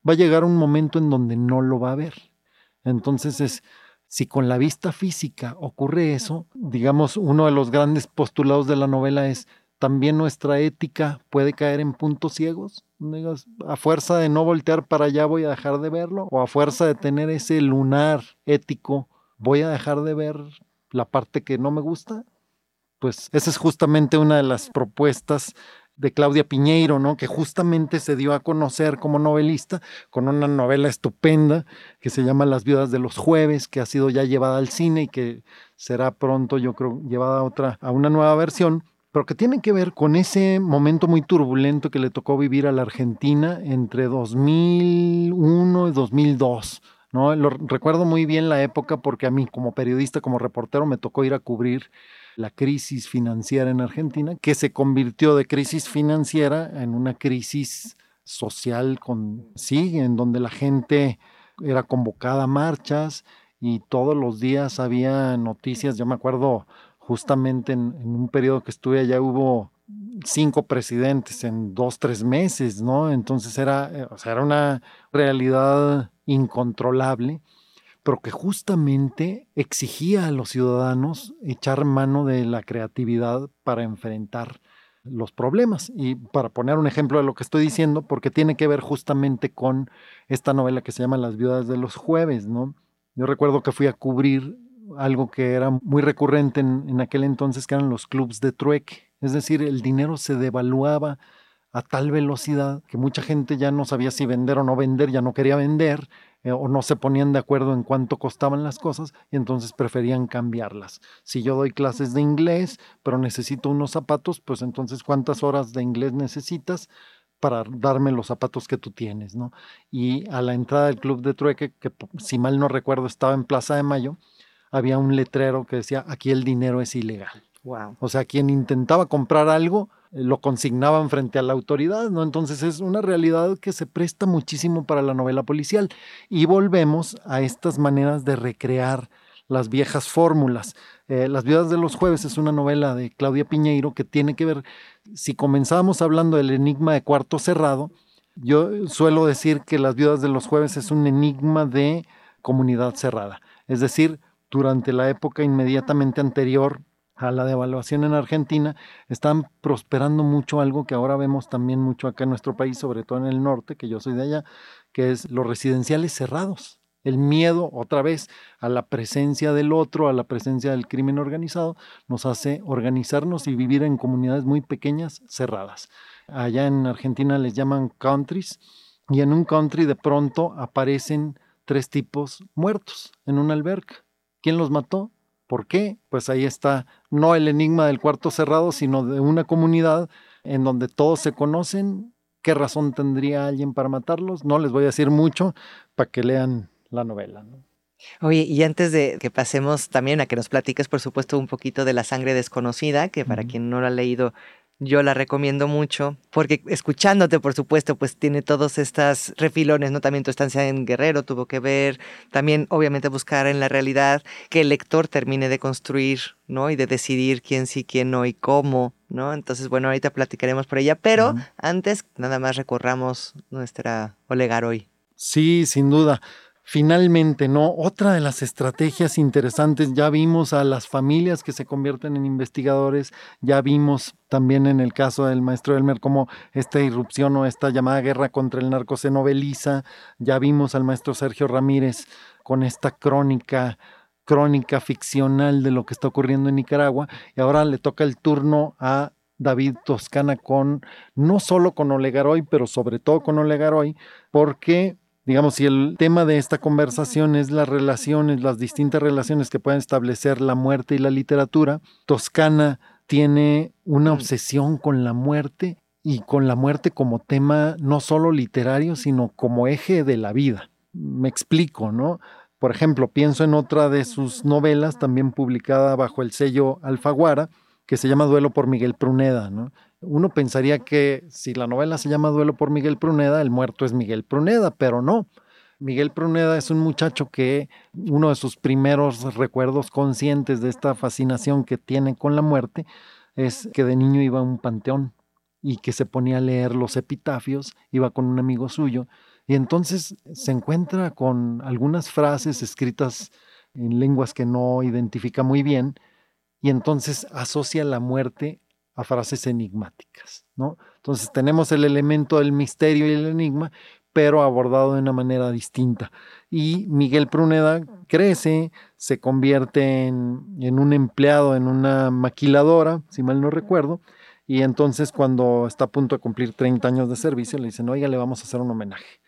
va a llegar un momento en donde no lo va a ver. Entonces es, si con la vista física ocurre eso, digamos, uno de los grandes postulados de la novela es, también nuestra ética puede caer en puntos ciegos. a fuerza de no voltear para allá voy a dejar de verlo, o a fuerza de tener ese lunar ético voy a dejar de ver la parte que no me gusta. Pues esa es justamente una de las propuestas de Claudia Piñeiro, ¿no? que justamente se dio a conocer como novelista con una novela estupenda que se llama Las viudas de los jueves, que ha sido ya llevada al cine y que será pronto, yo creo, llevada a otra, a una nueva versión, pero que tiene que ver con ese momento muy turbulento que le tocó vivir a la Argentina entre 2001 y 2002. ¿no? Lo, recuerdo muy bien la época porque a mí como periodista, como reportero, me tocó ir a cubrir la crisis financiera en Argentina, que se convirtió de crisis financiera en una crisis social con sí, en donde la gente era convocada a marchas y todos los días había noticias. Yo me acuerdo justamente en, un periodo que estuve allá hubo cinco presidentes en dos, tres meses, ¿no? Entonces era, eh, o sea, era una realidad incontrolable pero que justamente exigía a los ciudadanos echar mano de la creatividad para enfrentar los problemas. Y para poner un ejemplo de lo que estoy diciendo, porque tiene que ver justamente con esta novela que se llama Las viudas de los jueves, ¿no? Yo recuerdo que fui a cubrir algo que era muy recurrente en, en aquel entonces, que eran los clubs de trueque. Es decir, el dinero se devaluaba a tal velocidad que mucha gente ya no sabía si vender o no vender, ya no quería vender eh, o no se ponían de acuerdo en cuánto costaban las cosas y entonces preferían cambiarlas. Si yo doy clases de inglés, pero necesito unos zapatos, pues entonces cuántas horas de inglés necesitas para darme los zapatos que tú tienes, ¿no? Y a la entrada del club de trueque, que si mal no recuerdo estaba en Plaza de Mayo, había un letrero que decía, aquí el dinero es ilegal. Wow. O sea, quien intentaba comprar algo eh, lo consignaban frente a la autoridad, ¿no? Entonces es una realidad que se presta muchísimo para la novela policial. Y volvemos a estas maneras de recrear las viejas fórmulas. Eh, las viudas de los jueves es una novela de Claudia Piñeiro que tiene que ver, si comenzábamos hablando del enigma de cuarto cerrado, yo suelo decir que las viudas de los jueves es un enigma de comunidad cerrada. Es decir, durante la época inmediatamente anterior a la devaluación en Argentina, están prosperando mucho algo que ahora vemos también mucho acá en nuestro país, sobre todo en el norte, que yo soy de allá, que es los residenciales cerrados el miedo otra vez a la presencia del otro, a la presencia del crimen organizado, nos hace organizarnos y vivir en comunidades muy pequeñas, cerradas. Allá en Argentina les llaman countries y en un country de pronto aparecen tres tipos muertos en una alberca. ¿Quién los mató? ¿Por qué? Pues ahí está no el enigma del cuarto cerrado, sino de una comunidad en donde todos se conocen. ¿Qué razón tendría alguien para matarlos? No les voy a decir mucho para que lean la novela. ¿no? Oye, y antes de que pasemos también a que nos platiques, por supuesto, un poquito de La sangre desconocida, que para quien no lo ha leído, yo la recomiendo mucho, porque escuchándote, por supuesto, pues tiene todos estas refilones, ¿no? También tu estancia en Guerrero tuvo que ver, también obviamente buscar en la realidad que el lector termine de construir, ¿no? Y de decidir quién sí, quién no y cómo, ¿no? Entonces, bueno, ahorita platicaremos por ella, pero antes nada más recorramos nuestra Olegar hoy. Sí, sin duda. Finalmente, ¿no? Otra de las estrategias interesantes, ya vimos a las familias que se convierten en investigadores, ya vimos también en el caso del maestro Elmer cómo esta irrupción o esta llamada guerra contra el narco se noveliza, ya vimos al maestro Sergio Ramírez con esta crónica crónica ficcional de lo que está ocurriendo en Nicaragua y ahora le toca el turno a David Toscana con no solo con Olegaroy, pero sobre todo con Olegaroy, porque Digamos, si el tema de esta conversación es las relaciones, las distintas relaciones que pueden establecer la muerte y la literatura, Toscana tiene una obsesión con la muerte y con la muerte como tema no solo literario, sino como eje de la vida. Me explico, ¿no? Por ejemplo, pienso en otra de sus novelas, también publicada bajo el sello Alfaguara, que se llama Duelo por Miguel Pruneda, ¿no? Uno pensaría que si la novela se llama Duelo por Miguel Pruneda, el muerto es Miguel Pruneda, pero no. Miguel Pruneda es un muchacho que uno de sus primeros recuerdos conscientes de esta fascinación que tiene con la muerte es que de niño iba a un panteón y que se ponía a leer los epitafios, iba con un amigo suyo y entonces se encuentra con algunas frases escritas en lenguas que no identifica muy bien y entonces asocia la muerte a frases enigmáticas, ¿no? Entonces tenemos el elemento del misterio y el enigma, pero abordado de una manera distinta. Y Miguel Pruneda crece, se convierte en, un empleado en una maquiladora, si mal no recuerdo, y entonces cuando está a punto de cumplir 30 años de servicio, le dicen, oiga, le vamos a hacer un homenaje.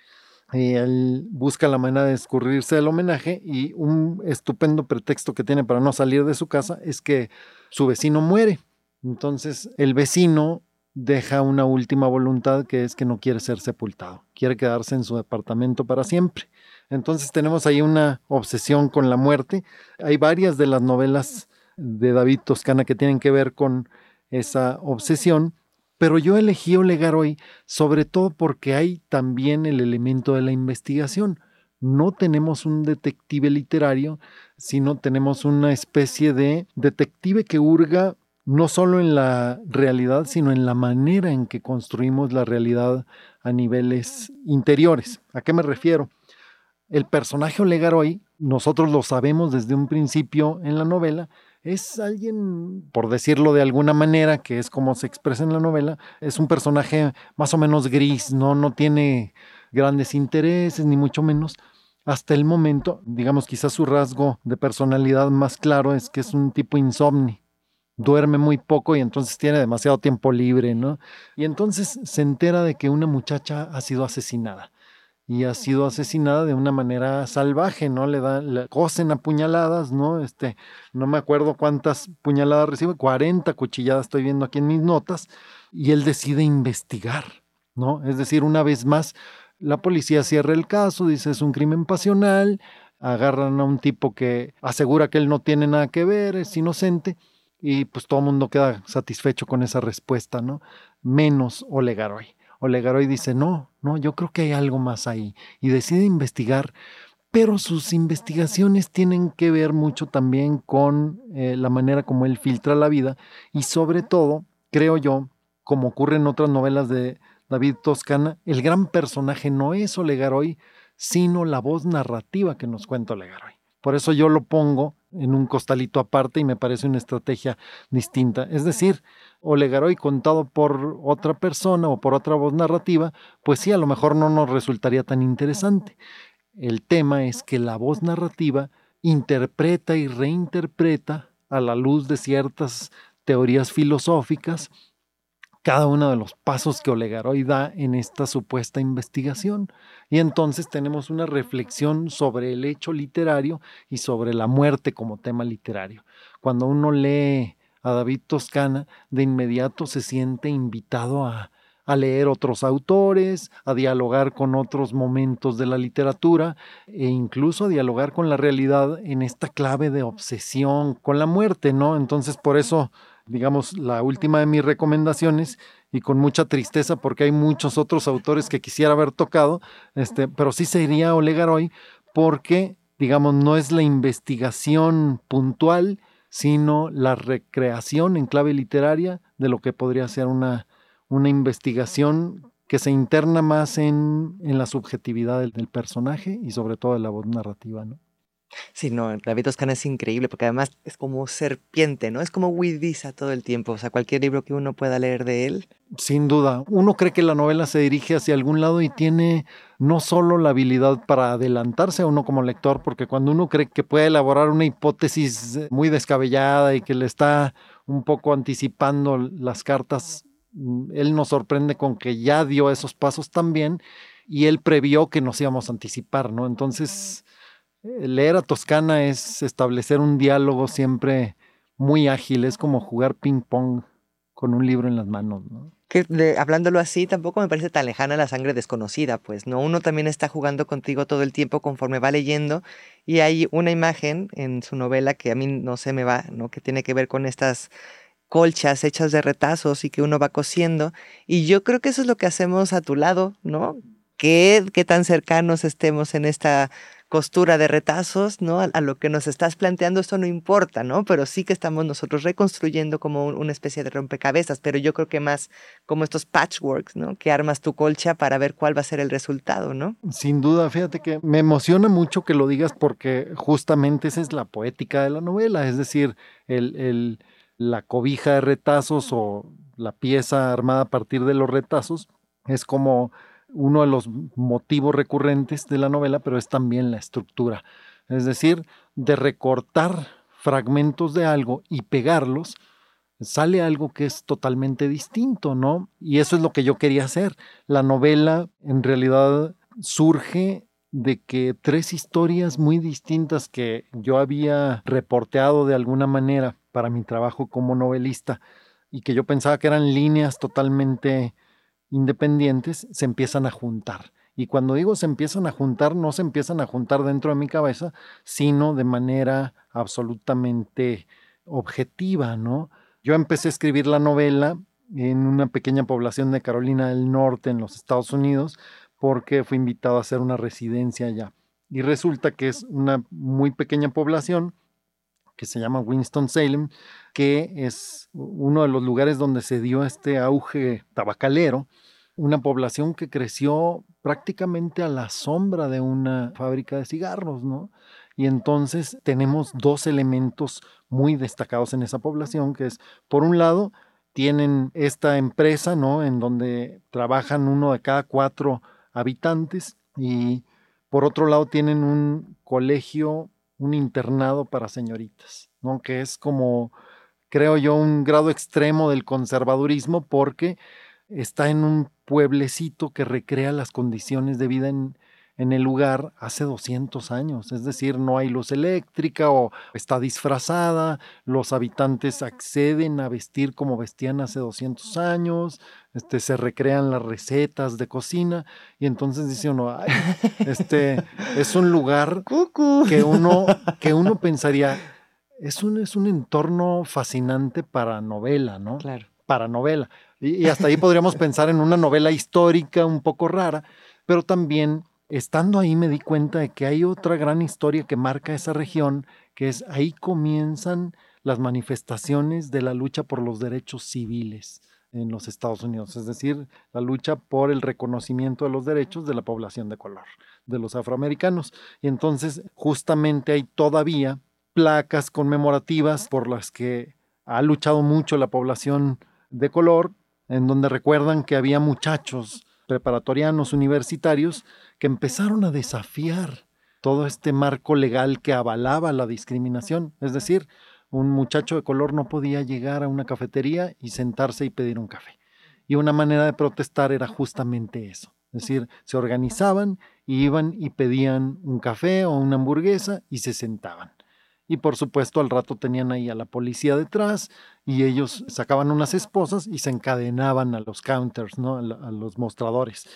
Y él busca la manera de escurrirse del homenaje y un estupendo pretexto que tiene para no salir de su casa es que su vecino muere entonces el vecino deja una última voluntad que es que no quiere ser sepultado, quiere quedarse en su departamento para siempre. Entonces tenemos ahí una obsesión con la muerte. Hay varias de las novelas de David Toscana que tienen que ver con esa obsesión, pero yo elegí Olegar hoy sobre todo porque hay también el elemento de la investigación. No tenemos un detective literario, sino tenemos una especie de detective que hurga no solo en la realidad, sino en la manera en que construimos la realidad a niveles interiores. ¿A qué me refiero? El personaje hoy nosotros lo sabemos desde un principio en la novela, es alguien, por decirlo de alguna manera, que es como se expresa en la novela, es un personaje más o menos gris, no, no tiene grandes intereses, ni mucho menos. Hasta el momento, digamos, quizás su rasgo de personalidad más claro es que es un tipo insomnio duerme muy poco y entonces tiene demasiado tiempo libre, ¿no? Y entonces se entera de que una muchacha ha sido asesinada y ha sido asesinada de una manera salvaje, ¿no? Le dan, le cosen a puñaladas, ¿no? Este, no me acuerdo cuántas puñaladas recibe, 40 cuchilladas estoy viendo aquí en mis notas, y él decide investigar, ¿no? Es decir, una vez más, la policía cierra el caso, dice es un crimen pasional, agarran a un tipo que asegura que él no tiene nada que ver, es inocente, y pues todo el mundo queda satisfecho con esa respuesta, ¿no? Menos Olegaroy. Olegaroy dice, no, no, yo creo que hay algo más ahí, y decide investigar, pero sus investigaciones tienen que ver mucho también con eh, la manera como él filtra la vida, y sobre todo, creo yo, como ocurre en otras novelas de David Toscana, el gran personaje no es Olegaroy, sino la voz narrativa que nos cuenta Olegaroy. Por eso yo lo pongo en un costalito aparte y me parece una estrategia distinta. Es decir, Olegaroy contado por otra persona o por otra voz narrativa, pues sí, a lo mejor no nos resultaría tan interesante. El tema es que la voz narrativa interpreta y reinterpreta a la luz de ciertas teorías filosóficas cada uno de los pasos que Olegaroy da en esta supuesta investigación. Y entonces tenemos una reflexión sobre el hecho literario y sobre la muerte como tema literario. Cuando uno lee a David Toscana, de inmediato se siente invitado a, a leer otros autores, a dialogar con otros momentos de la literatura e incluso a dialogar con la realidad en esta clave de obsesión con la muerte, ¿no? Entonces por eso digamos, la última de mis recomendaciones y con mucha tristeza porque hay muchos otros autores que quisiera haber tocado, este, pero sí sería Olegaroy porque, digamos, no es la investigación puntual, sino la recreación en clave literaria de lo que podría ser una, una investigación que se interna más en, en la subjetividad del, del, personaje y sobre todo de la voz narrativa, ¿no? Sí, no, David Toscana es increíble porque además es como serpiente, ¿no? Es como Widiza todo el tiempo, o sea, cualquier libro que uno pueda leer de él. Sin duda, uno cree que la novela se dirige hacia algún lado y tiene no solo la habilidad para adelantarse a uno como lector, porque cuando uno cree que puede elaborar una hipótesis muy descabellada y que le está un poco anticipando las cartas, mm, él nos sorprende con que ya dio esos pasos también y él previó que nos íbamos a anticipar, ¿no? Entonces leer a Toscana es establecer un diálogo siempre muy ágil, es como jugar ping pong con un libro en las manos, ¿no? Que hablándolo así tampoco me parece tan lejana la sangre desconocida, pues, ¿no? Uno también está jugando contigo todo el tiempo conforme va leyendo y hay una imagen en su novela que a mí no se me va, ¿no? Que tiene que ver con estas colchas hechas de retazos y que uno va cosiendo y yo creo que eso es lo que hacemos a tu lado, ¿no? ¿Qué, qué tan cercanos estemos en esta costura de retazos, ¿no? A, lo que nos estás planteando, esto no importa, ¿no? Pero sí que estamos nosotros reconstruyendo como una especie de rompecabezas, pero yo creo que más como estos patchworks, ¿no? Que armas tu colcha para ver cuál va a ser el resultado, ¿no? Sin duda, fíjate que me emociona mucho que lo digas porque justamente esa es la poética de la novela, es decir, el, el, la cobija de retazos o la pieza armada a partir de los retazos es como uno de los motivos recurrentes de la novela, pero es también la estructura. Es decir, de recortar fragmentos de algo y pegarlos, sale algo que es totalmente distinto, ¿no? Y eso es lo que yo quería hacer. La novela en realidad surge de que tres historias muy distintas que yo había reporteado de alguna manera para mi trabajo como novelista y que yo pensaba que eran líneas totalmente independientes se empiezan a juntar. Y cuando digo se empiezan a juntar, no se empiezan a juntar dentro de mi cabeza, sino de manera absolutamente objetiva, ¿no? Yo empecé a escribir la novela en una pequeña población de Carolina del Norte, en los Estados Unidos, porque fui invitado a hacer una residencia allá. Y resulta que es una muy pequeña población que se llama Winston-Salem, que es uno de los lugares donde se dio este auge tabacalero, una población que creció prácticamente a la sombra de una fábrica de cigarros, ¿no? Y entonces tenemos dos elementos muy destacados en esa población, que es, por un lado, tienen esta empresa, ¿no? En donde trabajan uno de cada cuatro habitantes y por otro lado tienen un colegio un internado para señoritas, ¿no? Que es como creo yo, un grado extremo del conservadurismo porque está en un pueblecito que recrea las condiciones de vida en, en el lugar hace 200 años, es decir, no hay luz eléctrica o está disfrazada, los habitantes acceden a vestir como vestían hace 200 años, este, se recrean las recetas de cocina y entonces dice uno, Ay, este es un lugar que uno, que uno pensaría, es un, es un entorno fascinante para novela, ¿no? Claro. Para novela. Y, y hasta ahí podríamos pensar en una novela histórica un poco rara, pero también estando ahí me di cuenta de que hay otra gran historia que marca esa región, que es ahí comienzan las manifestaciones de la lucha por los derechos civiles en los Estados Unidos, es decir, la lucha por el reconocimiento de los derechos de la población de color, de los afroamericanos. Y entonces justamente hay todavía placas conmemorativas por las que ha luchado mucho la población de color, en donde recuerdan que había muchachos preparatorianos universitarios que empezaron a desafiar todo este marco legal que avalaba la discriminación. Es decir, un muchacho de color no podía llegar a una cafetería y sentarse y pedir un café. Y una manera de protestar era justamente eso. Es decir, se organizaban iban y pedían un café o una hamburguesa y se sentaban. Y por supuesto al rato tenían ahí a la policía detrás y ellos sacaban unas esposas y se encadenaban a los counters, ¿no? a, los mostradores.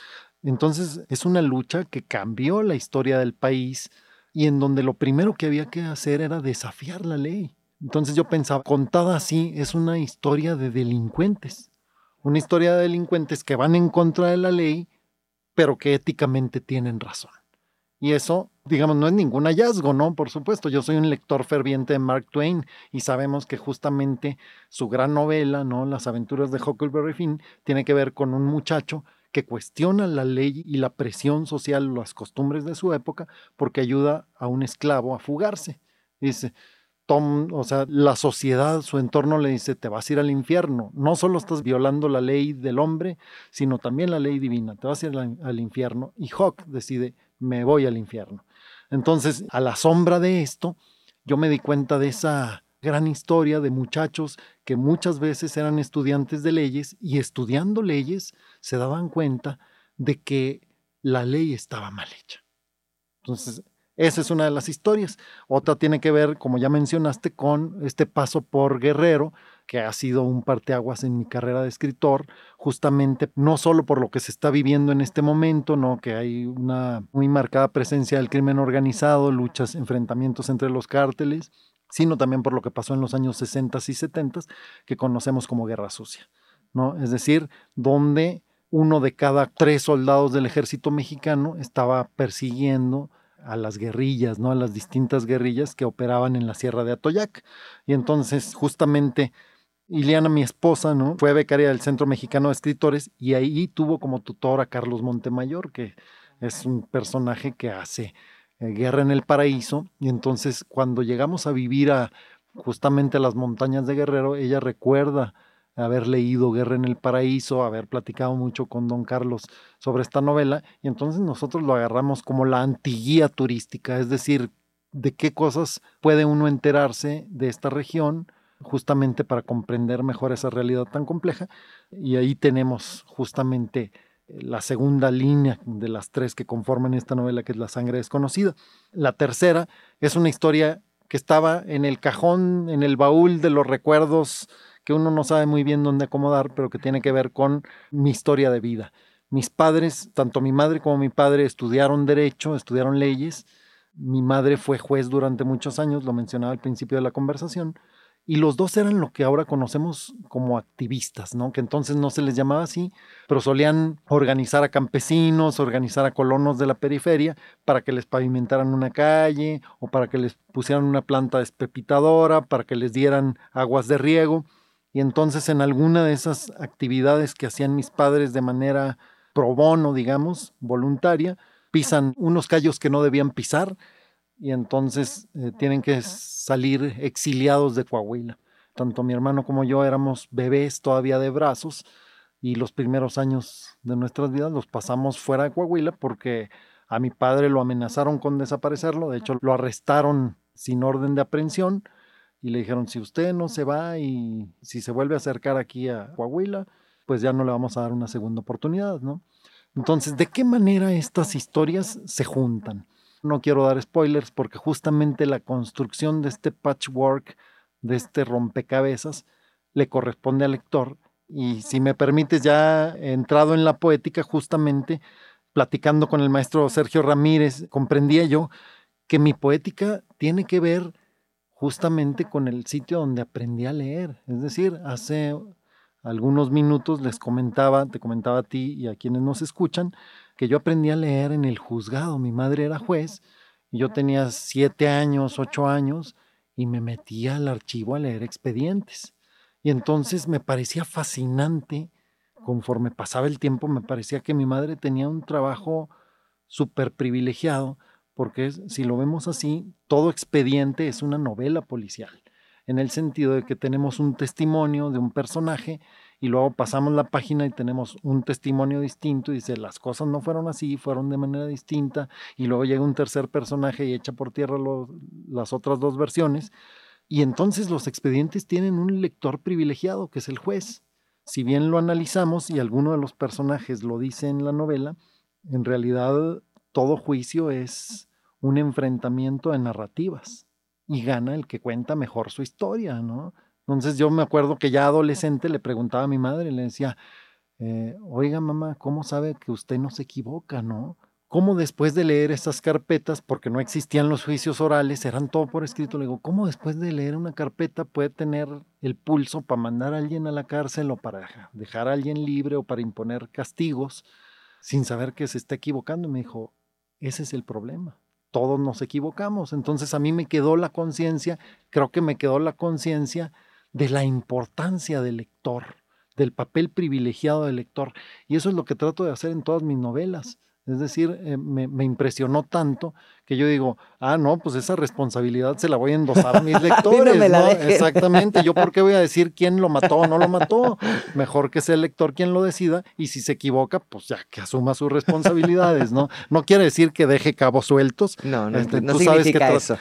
Entonces es una lucha que cambió la historia del país y en donde lo primero que había que hacer era desafiar la ley. Entonces yo pensaba, contada así, es una historia de delincuentes. Una historia de delincuentes que van en contra de la ley, pero que éticamente tienen razón. Y eso, digamos, no es ningún hallazgo, ¿no? Por supuesto, yo soy un lector ferviente de Mark Twain y sabemos que justamente su gran novela, ¿no? Las aventuras de Huckleberry Finn, tiene que ver con un muchacho que cuestiona la ley y la presión social, las costumbres de su época, porque ayuda a un esclavo a fugarse. Dice, Tom, o sea, la sociedad, su entorno le dice, te vas a ir al infierno. No solo estás violando la ley del hombre, sino también la ley divina. Te vas a ir al, infierno. Y Hawk decide, me voy al infierno. Entonces, a la sombra de esto, yo me di cuenta de esa gran historia de muchachos que muchas veces eran estudiantes de leyes y estudiando leyes se daban cuenta de que la ley estaba mal hecha. Entonces, esa es una de las historias. Otra tiene que ver, como ya mencionaste, con este paso por Guerrero, que ha sido un parteaguas en mi carrera de escritor, justamente no solo por lo que se está viviendo en este momento, ¿no? que hay una muy marcada presencia del crimen organizado, luchas, enfrentamientos entre los cárteles, sino también por lo que pasó en los años 60 y 70, que conocemos como Guerra Sucia. ¿no? Es decir, donde uno de cada tres soldados del ejército mexicano estaba persiguiendo a las guerrillas, ¿no? A las distintas guerrillas que operaban en la Sierra de Atoyac. Y entonces, justamente, Ileana, mi esposa, ¿no? Fue becaria del Centro Mexicano de Escritores y ahí tuvo como tutor a Carlos Montemayor, que es un personaje que hace eh, Guerra en el Paraíso. Y entonces, cuando llegamos a vivir a justamente a las montañas de Guerrero, ella recuerda haber leído Guerra en el Paraíso, haber platicado mucho con don Carlos sobre esta novela, y entonces nosotros lo agarramos como la antiguía turística, es decir, de qué cosas puede uno enterarse de esta región justamente para comprender mejor esa realidad tan compleja, y ahí tenemos justamente la segunda línea de las tres que conforman esta novela, que es La sangre desconocida. La tercera es una historia que estaba en el cajón, en el baúl de los recuerdos que uno no sabe muy bien dónde acomodar, pero que tiene que ver con mi historia de vida. Mis padres, tanto mi madre como mi padre, estudiaron derecho, estudiaron leyes. Mi madre fue juez durante muchos años, lo mencionaba al principio de la conversación, y los dos eran lo que ahora conocemos como activistas, ¿no? Que entonces no se les llamaba así, pero solían organizar a campesinos, organizar a colonos de la periferia para que les pavimentaran una calle o para que les pusieran una planta despepitadora, para que les dieran aguas de riego. Y entonces en alguna de esas actividades que hacían mis padres de manera pro bono, digamos, voluntaria, pisan unos callos que no debían pisar y entonces eh, tienen que salir exiliados de Coahuila. Tanto mi hermano como yo éramos bebés todavía de brazos y los primeros años de nuestras vidas los pasamos fuera de Coahuila porque a mi padre lo amenazaron con desaparecerlo, de hecho lo arrestaron sin orden de aprehensión y le dijeron, si usted no se va y si se vuelve a acercar aquí a Coahuila, pues ya no le vamos a dar una segunda oportunidad, ¿no? Entonces, ¿de qué manera estas historias se juntan? No quiero dar spoilers porque justamente la construcción de este patchwork, de este rompecabezas, le corresponde al lector. Y si me permites, ya he entrado en la poética, justamente platicando con el maestro Sergio Ramírez, comprendía yo que mi poética tiene que ver justamente con el sitio donde aprendí a leer. Es decir, hace algunos minutos les comentaba, te comentaba a ti y a quienes nos escuchan, que yo aprendí a leer en el juzgado. Mi madre era juez y yo tenía siete años, ocho años y me metía al archivo a leer expedientes. Y entonces me parecía fascinante, conforme pasaba el tiempo, me parecía que mi madre tenía un trabajo súper privilegiado, porque si lo vemos así, todo expediente es una novela policial en el sentido de que tenemos un testimonio de un personaje y luego pasamos la página y tenemos un testimonio distinto y dice las cosas no fueron así, fueron de manera distinta y luego llega un tercer personaje y echa por tierra las otras dos versiones y entonces los expedientes tienen un lector privilegiado que es el juez. Si bien lo analizamos y alguno de los personajes lo dice en la novela, en realidad todo juicio es un enfrentamiento de narrativas y gana el que cuenta mejor su historia, ¿no? Entonces yo me acuerdo que ya adolescente le preguntaba a mi madre, le decía, eh, oiga mamá, ¿cómo sabe que usted no se equivoca, no? ¿Cómo después de leer esas carpetas, porque no existían los juicios orales, eran todo por escrito, le digo, ¿cómo después de leer una carpeta puede tener el pulso para mandar a alguien a la cárcel o para dejar a alguien libre o para imponer castigos sin saber que se está equivocando? Y me dijo, ese es el problema todos nos equivocamos. Entonces a mí me quedó la conciencia, creo que me quedó la conciencia de la importancia del lector, del papel privilegiado del lector. Y eso es lo que trato de hacer en todas mis novelas. Es decir, eh, me, impresionó tanto que yo digo, ah, no, pues esa responsabilidad se la voy a endosar a mis lectores. no Exactamente, yo por qué voy a decir quién lo mató o no lo mató. Mejor que sea el lector quien lo decida y si se equivoca, pues ya que asuma sus responsabilidades, ¿no? No quiere decir que deje cabos sueltos. No, no, este, tú sabes que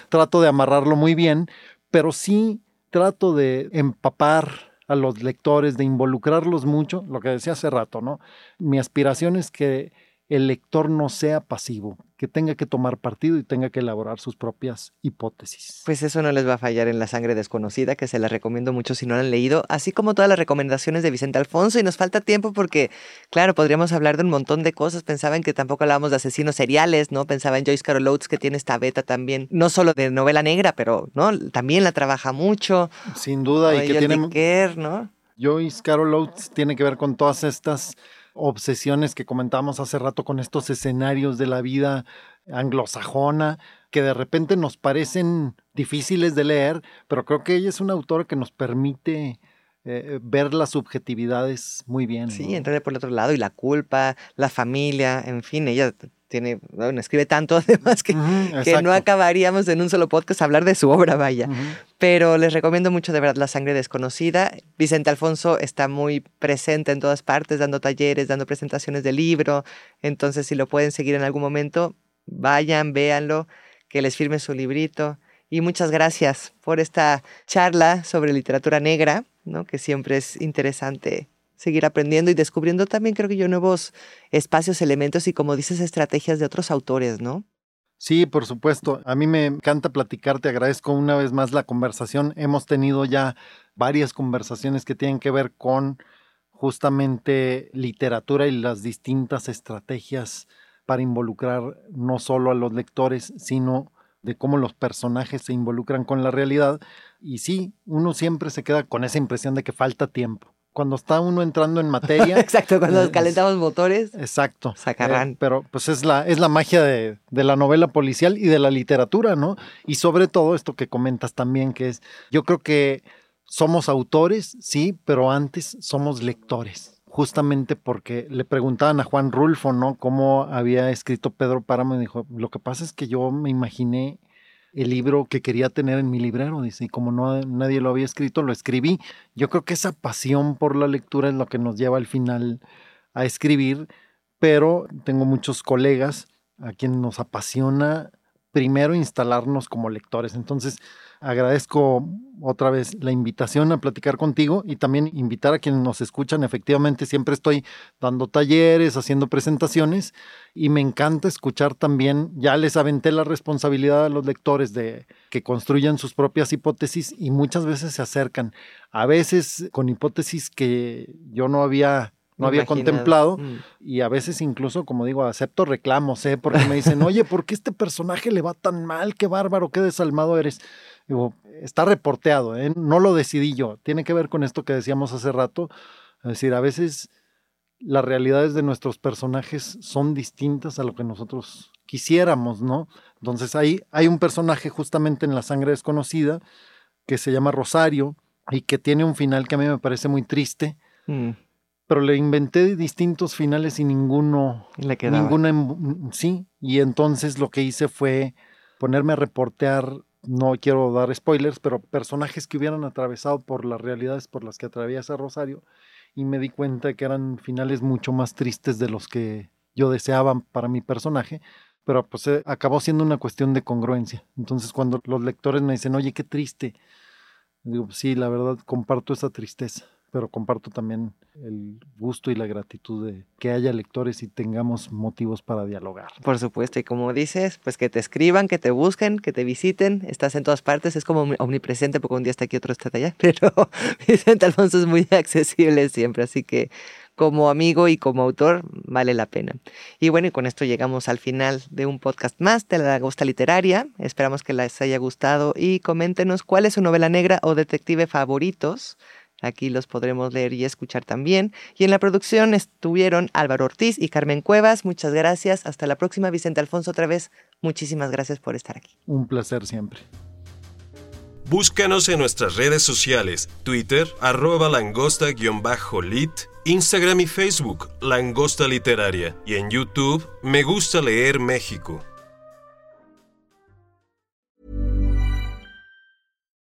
trato de amarrarlo muy bien, pero sí trato de empapar a los lectores, de involucrarlos mucho, lo que decía hace rato, ¿no? Mi aspiración es que el lector no sea pasivo, que tenga que tomar partido y tenga que elaborar sus propias hipótesis. Pues eso no les va a fallar en La Sangre Desconocida, que se la recomiendo mucho si no la han leído, así como todas las recomendaciones de Vicente Alfonso. Y nos falta tiempo porque, claro, podríamos hablar de un montón de cosas. Pensaban que tampoco hablábamos de asesinos seriales, ¿no? Pensaba en Joyce Carol Oates, que tiene esta beta también, no solo de novela negra, pero, ¿no? También la trabaja mucho. Sin duda, y que tiene... ¿no? Joyce Carol Oates tiene que ver con todas estas obsesiones que comentamos hace rato con estos escenarios de la vida anglosajona que de repente nos parecen difíciles de leer, pero creo que ella es una autora que nos permite eh, ver las subjetividades muy bien. Sí, entrar por el otro lado y la culpa, la familia, en fin, ella tiene, bueno, escribe tanto además que, que, no acabaríamos en un solo podcast hablar de su obra, vaya. Pero les recomiendo mucho de verdad La Sangre Desconocida. Vicente Alfonso está muy presente en todas partes, dando talleres, dando presentaciones de libro. Entonces, si lo pueden seguir en algún momento, vayan, véanlo, que les firme su librito. Y muchas gracias por esta charla sobre literatura negra, ¿no? que siempre es interesante seguir aprendiendo y descubriendo también, creo que yo, nuevos espacios, elementos y, como dices, estrategias de otros autores, ¿no? Sí, por supuesto. A mí me encanta platicar, te agradezco una vez más la conversación. Hemos tenido ya varias conversaciones que tienen que ver con justamente literatura y las distintas estrategias para involucrar no solo a los lectores, sino de cómo los personajes se involucran con la realidad. Y sí, uno siempre se queda con esa impresión de que falta tiempo cuando está uno entrando en materia. exacto, cuando eh, calentamos motores. Exacto. Sacarán. Eh, pero pues es la, es la magia de, de, la novela policial y de la literatura, ¿no? Y sobre todo esto que comentas también, que es, yo creo que somos autores, sí, pero antes somos lectores. Justamente porque le preguntaban a Juan Rulfo, ¿no? Cómo había escrito Pedro Páramo y dijo, lo que pasa es que yo me imaginé el libro que quería tener en mi librero, dice, y como no, nadie lo había escrito, lo escribí. Yo creo que esa pasión por la lectura es lo que nos lleva al final a escribir, pero tengo muchos colegas a quienes nos apasiona primero instalarnos como lectores. Entonces, agradezco otra vez la invitación a platicar contigo y también invitar a quienes nos escuchan. Efectivamente, siempre estoy dando talleres, haciendo presentaciones y me encanta escuchar también, ya les aventé la responsabilidad a los lectores de que construyan sus propias hipótesis y muchas veces se acercan, a veces con hipótesis que yo no había no había contemplado mm. y a veces incluso, como digo, acepto reclamos, ¿eh? porque me dicen, oye, ¿por qué este personaje le va tan mal? Qué bárbaro, qué desalmado eres. Digo, está reporteado, ¿eh? no lo decidí yo. Tiene que ver con esto que decíamos hace rato. Es decir, a veces las realidades de nuestros personajes son distintas a lo que nosotros quisiéramos, ¿no? Entonces ahí hay un personaje justamente en La Sangre Desconocida que se llama Rosario y que tiene un final que a mí me parece muy triste. Mm. Pero le inventé distintos finales y ninguno. Le quedaba. Ninguna. Sí. Y entonces lo que hice fue ponerme a reportear no quiero dar spoilers, pero personajes que hubieran atravesado por las realidades por las que atraviesa Rosario y me di cuenta que eran finales mucho más tristes de los que yo deseaba para mi personaje, pero pues eh, acabó siendo una cuestión de congruencia. Entonces cuando los lectores me dicen, oye, qué triste, digo, sí, la verdad comparto esa tristeza pero comparto también el gusto y la gratitud de que haya lectores y tengamos motivos para dialogar. Por supuesto, y como dices, pues que te escriban, que te busquen, que te visiten, estás en todas partes, es como omnipresente porque un día está aquí, otro está allá, pero Vicente Alfonso es muy accesible siempre, así que como amigo y como autor vale la pena. Y bueno, y con esto llegamos al final de un podcast más de la Lagosta Literaria. Esperamos que les haya gustado y coméntenos cuál es su novela negra o detective favoritos Aquí los podremos leer y escuchar también. Y en la producción estuvieron Álvaro Ortiz y Carmen Cuevas. Muchas gracias. Hasta la próxima. Vicente Alfonso, otra vez, muchísimas gracias por estar aquí. Un placer siempre. Búscanos en nuestras redes sociales, Twitter, arroba langosta-lit, Instagram y Facebook, Langosta Literaria, y en YouTube, Me Gusta Leer México.